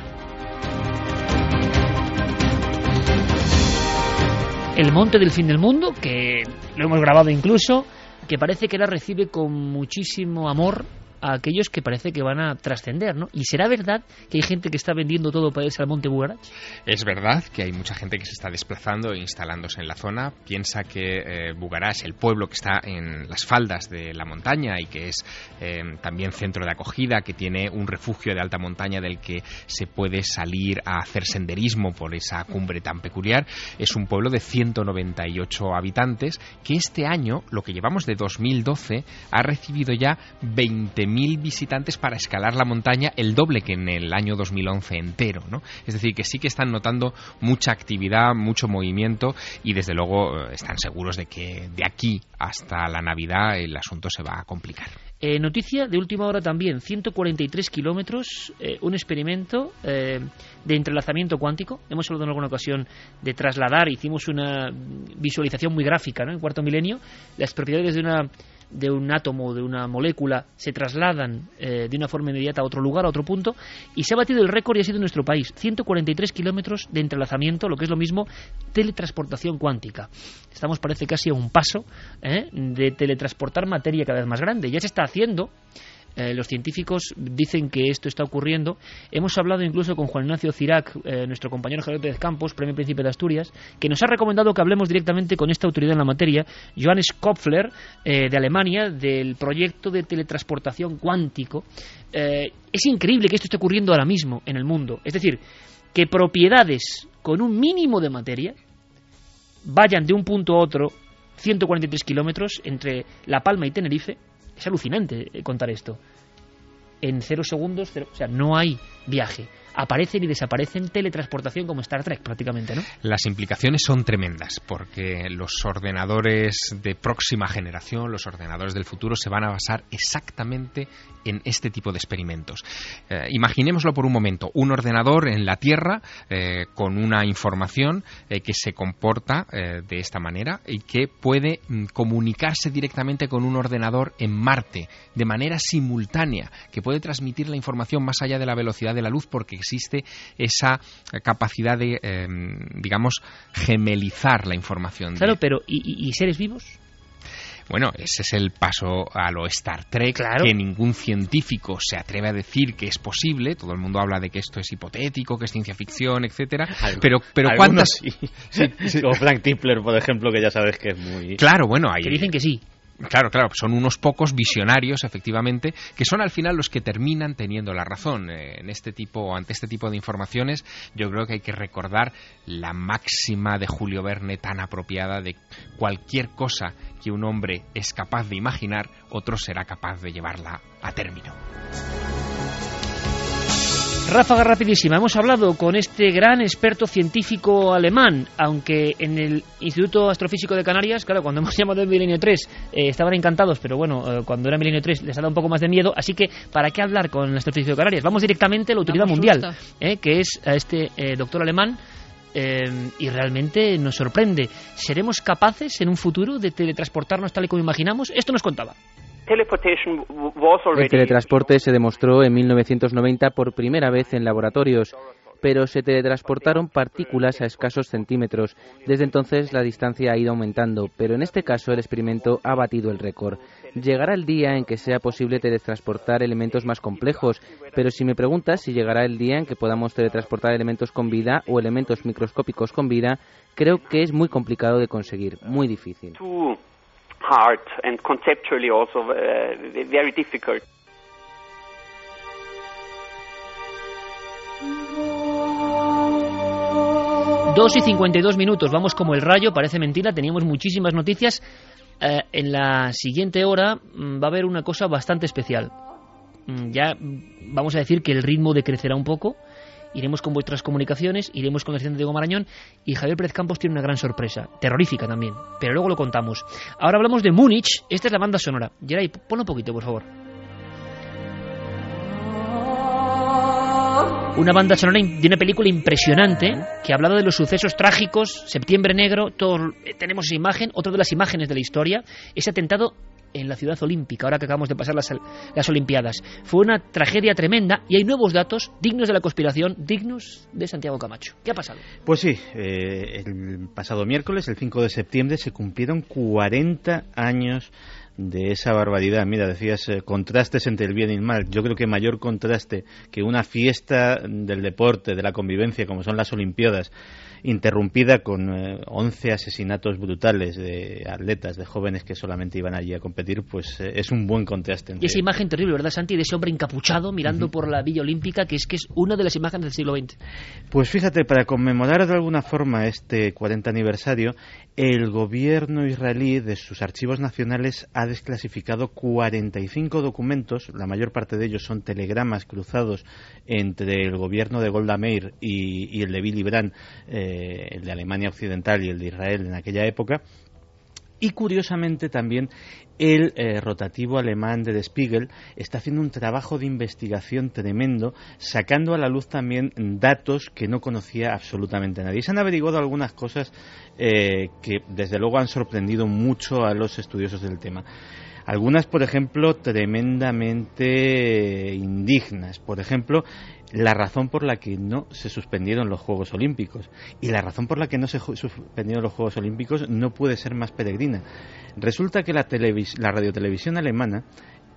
El monte del fin del mundo, que lo hemos grabado incluso, que parece que la recibe con muchísimo amor a aquellos que parece que van a trascender, ¿no? ¿Y será verdad que hay gente que está vendiendo todo para irse al Monte Bugarach? Es verdad que hay mucha gente que se está desplazando e instalándose en la zona. Piensa que eh, Bugarach, el pueblo que está en las faldas de la montaña y que es eh, también centro de acogida, que tiene un refugio de alta montaña del que se puede salir a hacer senderismo por esa cumbre tan peculiar, es un pueblo de 198 habitantes que este año, lo que llevamos de 2012, ha recibido ya 20 mil visitantes para escalar la montaña, el doble que en el año 2011 entero, ¿no? Es decir, que sí que están notando mucha actividad, mucho movimiento y desde luego eh, están seguros de que de aquí hasta la Navidad el asunto se va a complicar. Eh, noticia de última hora también, 143 kilómetros, eh, un experimento de entrelazamiento cuántico. Hemos hablado en alguna ocasión de trasladar, hicimos una visualización muy gráfica ¿no? en cuarto milenio, las propiedades de una de un átomo, de una molécula, se trasladan eh, de una forma inmediata a otro lugar, a otro punto, y se ha batido el récord y ha sido en nuestro país. 143 kilómetros de entrelazamiento, lo que es lo mismo, teletransportación cuántica. Estamos, parece, casi a un paso ¿eh? de teletransportar materia cada vez más grande. Ya se está haciendo eh, los científicos dicen que esto está ocurriendo. Hemos hablado incluso con Juan Ignacio Cirac, eh, nuestro compañero Javier Pérez Campos, Premio Príncipe de Asturias, que nos ha recomendado que hablemos directamente con esta autoridad en la materia, Johannes Kopfler, eh, de Alemania, del proyecto de teletransportación cuántico. es increíble que esto esté ocurriendo ahora mismo en el mundo. Es decir, que propiedades con un mínimo de materia vayan de un punto a otro 143 kilómetros entre La Palma y Tenerife es alucinante eh, contar esto. En cero segundos, o sea, no hay viaje aparecen y desaparecen teletransportación como Star Trek prácticamente, ¿no? Las implicaciones son tremendas porque los ordenadores de próxima generación, los ordenadores del futuro se van a basar exactamente en este tipo de experimentos. Eh, imaginémoslo por un momento, un ordenador en la Tierra eh, con una información eh, que se comporta de esta manera y que puede mm, comunicarse directamente con un ordenador en Marte de manera simultánea, que puede transmitir la información más allá de la velocidad de la luz porque existe esa capacidad de, em, digamos, gemelizar la información. Claro, pero ¿y, seres vivos? Bueno, ese es el paso a lo Star Trek, que ningún científico se atreve a decir que es posible. Todo el mundo habla de que esto es hipotético, que es ciencia ficción, etcétera. pero, pero ¿cuántas? Sí. Como Frank Tipler, por ejemplo, que ya sabes que es muy. Claro, bueno, hay. Que dicen que sí. Claro, claro, son unos pocos visionarios, efectivamente, que son al final los que terminan teniendo la razón. Eh, en este tipo, ante este tipo de informaciones, yo creo que hay que recordar la máxima de Julio Verne tan apropiada de cualquier cosa que un hombre es capaz de imaginar, otro será capaz de llevarla a término. Ráfaga rapidísima. Hemos hablado con este gran experto científico alemán, aunque en el Instituto Astrofísico de Canarias, claro, cuando hemos llamado el Milenio 3 eh, estaban encantados, pero bueno, eh, cuando era Milenio 3 les ha dado un poco más de miedo, así que ¿para qué hablar con el Astrofísico de Canarias? Vamos directamente a la autoridad mundial, eh, que es a este doctor alemán y realmente nos sorprende. ¿Seremos capaces en un futuro de teletransportarnos tal y como imaginamos? Esto nos contaba. El teletransporte se demostró en 1990 por primera vez en laboratorios, pero se teletransportaron partículas a escasos centímetros. Desde entonces la distancia ha ido aumentando, pero en este caso el experimento ha batido el récord. Llegará el día en que sea posible teletransportar elementos más complejos, pero si me preguntas si llegará el día en que podamos teletransportar elementos con vida o elementos microscópicos con vida, creo que es muy complicado de conseguir, muy difícil hard and conceptually also uh, very difficult. Dos y 52 minutos, vamos como el rayo, parece mentira, teníamos muchísimas noticias. Eh, en la siguiente hora mm, va a haber una cosa bastante especial. Mm, ya vamos a decir que el ritmo decrecerá un poco iremos con vuestras comunicaciones, iremos con el presidente Diego Marañón y Javier Pérez Campos tiene una gran sorpresa, terrorífica también, pero luego lo contamos. Ahora hablamos de Múnich, esta es la banda sonora. Geray, ponlo un poquito, por favor. Una banda sonora de una película impresionante que ha hablado de los sucesos trágicos, Septiembre Negro, todos eh, tenemos esa imagen, otra de las imágenes de la historia, ese atentado en la ciudad olímpica, ahora que acabamos de pasar las, las Olimpiadas. Fue una tragedia tremenda y hay nuevos datos dignos de la conspiración, dignos de Santiago Camacho. ¿Qué ha pasado? Pues sí, eh, el pasado miércoles, el 5 de septiembre, se cumplieron 40 años de esa barbaridad. Mira, decías eh, contrastes entre el bien y el mal. Yo creo que mayor contraste que una fiesta del deporte, de la convivencia, como son las Olimpiadas, interrumpida con 11 eh, asesinatos brutales de atletas, de jóvenes que solamente iban allí a competir, pues eh, es un buen contraste. Y esa imagen terrible, ¿verdad, Santi? De ese hombre encapuchado mirando por la Villa Olímpica, que es que es una de las imágenes del siglo XX. Pues fíjate, para conmemorar de alguna forma este 40 aniversario, el gobierno israelí de sus archivos nacionales ha desclasificado 45 documentos, la mayor parte de ellos son telegramas cruzados entre el gobierno de Golda Meir y, el de Billy Brandt, eh, el de Alemania Occidental y el de Israel en aquella época, y curiosamente también el eh, rotativo alemán de Der Spiegel está haciendo un trabajo de investigación tremendo, sacando a la luz también datos que no conocía absolutamente nadie. Se han averiguado algunas cosas eh, que desde luego han sorprendido mucho a los estudiosos del tema. Algunas, por ejemplo, tremendamente indignas. Por ejemplo, la razón por la que no se suspendieron los Juegos Olímpicos. Y la razón por la que no se suspendieron los Juegos Olímpicos no puede ser más peregrina. Resulta que la, la radiotelevisión alemana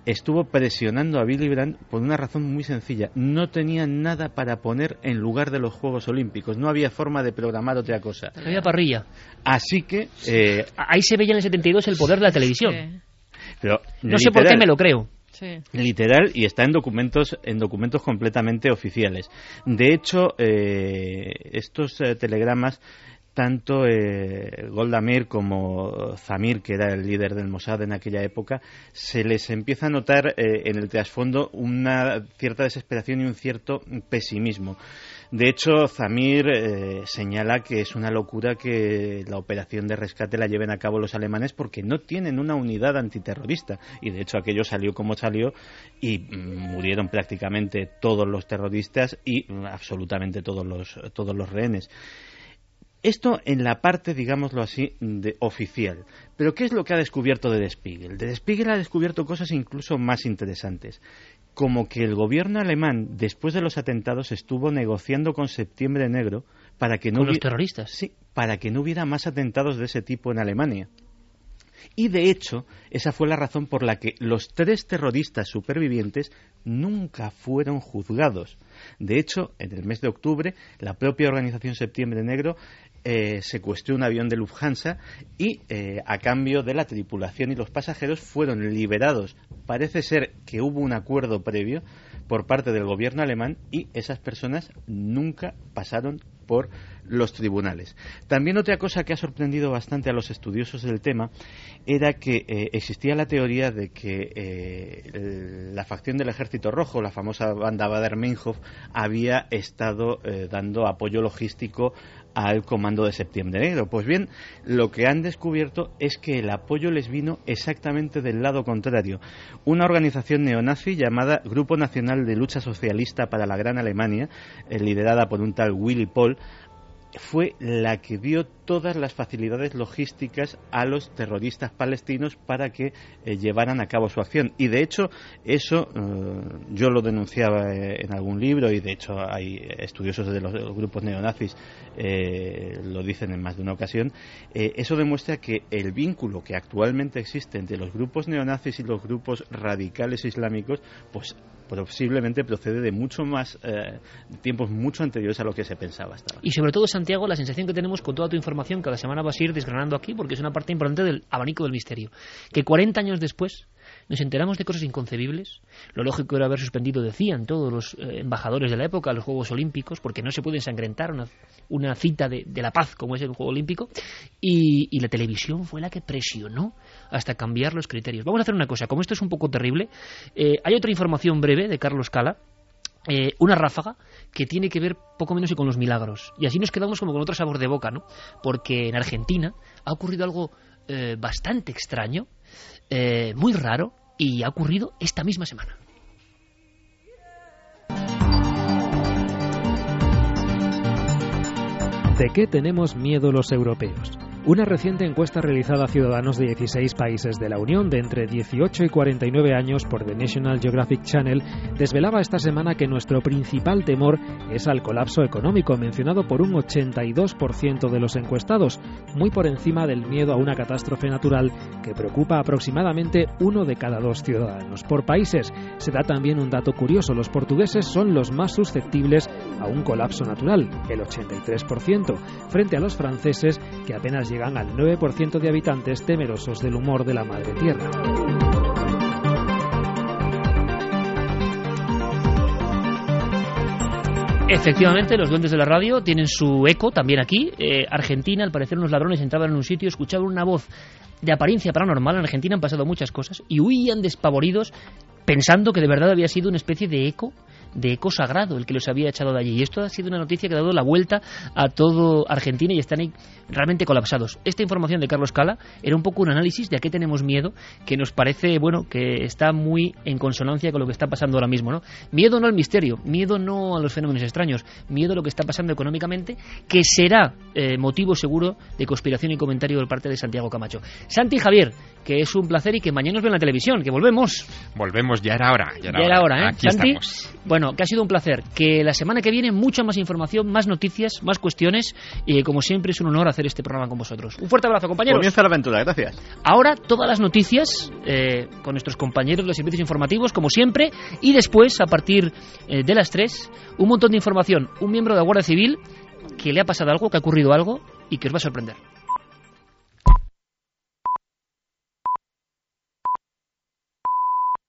estuvo presionando a Billy Brandt por una razón muy sencilla. No tenía nada para poner en lugar de los Juegos Olímpicos. No había forma de programar otra cosa. No había parrilla. Así que... Eh, Ahí se veía en el 72 el poder de la televisión. Pero, no sé por qué me lo creo. Literal y está en documentos en documentos completamente oficiales. De hecho, eh, estos eh, telegramas tanto eh, Golda Meir como Zamir, que era el líder del Mossad en aquella época, se les empieza a notar en el trasfondo una cierta desesperación y un cierto pesimismo. De hecho, Zamir eh, señala que es una locura que la operación de rescate la lleven a cabo los alemanes porque no tienen una unidad antiterrorista. Y de hecho aquello salió como salió y mm, murieron prácticamente todos los terroristas y mm, absolutamente todos los, todos los rehenes. Esto en la parte, digámoslo así, de oficial. Pero ¿qué es lo que ha descubierto De Spiegel? De Spiegel ha descubierto cosas incluso más interesantes como que el gobierno alemán, después de los atentados, estuvo negociando con Septiembre Negro para que no ¿Con los terroristas? Sí, para que no hubiera más atentados de ese tipo en Alemania. Y de hecho, esa fue la razón por la que los tres terroristas supervivientes nunca fueron juzgados. De hecho, en el mes de octubre, la propia organización Septiembre Negro eh, secuestró un avión de Lufthansa y eh, a cambio de la tripulación y los pasajeros fueron liberados. Parece ser que hubo un acuerdo previo por parte del gobierno alemán y esas personas nunca pasaron por los tribunales. También otra cosa que ha sorprendido bastante a los estudiosos del tema era que eh, existía la teoría de que eh, la facción del Ejército Rojo, la famosa banda Bader-Meinhof, había estado dando apoyo logístico al Comando de Septiembre Negro. Pues bien, lo que han descubierto es que el apoyo les vino exactamente del lado contrario. Una organización neonazi llamada Grupo Nacional de Lucha Socialista para la Gran Alemania, liderada por un tal Willy Paul, fue la que dio todas las facilidades logísticas a los terroristas palestinos para que eh, llevaran a cabo su acción. Y de hecho, eso eh, yo lo denunciaba eh, en algún libro y de hecho hay estudiosos de los, grupos neonazis lo dicen en más de una ocasión. eso demuestra que el vínculo que actualmente existe entre los grupos neonazis y los grupos radicales islámicos, pues posiblemente procede de mucho más tiempos mucho anteriores a lo que se pensaba hasta ahora. Y sobre todo, Santiago, la sensación que tenemos con toda tu información que la semana vas a ir desgranando aquí porque es una parte importante del abanico del misterio. Que 40 años después nos enteramos de cosas inconcebibles. Lo lógico era haber suspendido, decían todos los eh, embajadores de la época, los Juegos Olímpicos, porque no se puede ensangrentar una, cita de, la paz como es el Juego Olímpico. Y, la televisión fue la que presionó hasta cambiar los criterios. Vamos a hacer una cosa, como esto es un poco terrible, eh, hay otra información breve de Carlos Cala eh, una ráfaga que tiene que ver poco menos y con los milagros. Y así nos quedamos como con otro sabor de boca, ¿no? Porque en Argentina ha ocurrido algo eh, bastante extraño, eh, muy raro, y ha ocurrido esta misma semana. ¿De qué tenemos miedo los europeos? Una reciente encuesta realizada a ciudadanos de 16 países de la Unión de entre 18 y 49 años por The National Geographic Channel desvelaba esta semana que nuestro principal temor es al colapso económico, mencionado por un 82% de los encuestados, muy por encima del miedo a una catástrofe natural que preocupa aproximadamente uno de cada dos ciudadanos. Por países se da también un dato curioso, los portugueses son los más susceptibles a un colapso natural, el 83%, frente a los franceses que apenas llegan al 9% de habitantes temerosos del humor de la madre tierra. Efectivamente, los duendes de la radio tienen su eco también aquí. Eh, Argentina, al parecer, unos ladrones entraban en un sitio, escuchaban una voz de apariencia paranormal. En Argentina han pasado muchas cosas y huían despavoridos pensando que de verdad había sido una especie de eco de eco sagrado el que los había echado de allí. Y esto ha sido una noticia que ha dado la vuelta a todo Argentina y están ahí realmente colapsados. Esta información de Carlos Cala era un poco un análisis de a qué tenemos miedo, que nos parece, bueno, que está muy en consonancia con lo que está pasando ahora mismo, ¿no? Miedo no al misterio, miedo no a los fenómenos extraños, miedo a lo que está pasando económicamente, que será eh, motivo seguro de conspiración y comentario por parte de Santiago Camacho. Santi Javier, que es un placer y que mañana nos ven en la televisión, que volvemos. Volvemos, ya era hora. Ya era, hora. ¿eh? Aquí Santi, estamos. Bueno, que ha sido un placer. Que la semana que viene mucha más información, más noticias, más cuestiones y como siempre es un honor hacer este programa con vosotros. Un fuerte abrazo, compañeros. Comienza la aventura, gracias. Ahora todas las noticias eh, con nuestros compañeros de los servicios informativos, como siempre, y después, a partir eh, de las 3, un montón de información. Un miembro de la Guardia Civil que le ha pasado algo, que ha ocurrido algo y que os va a sorprender.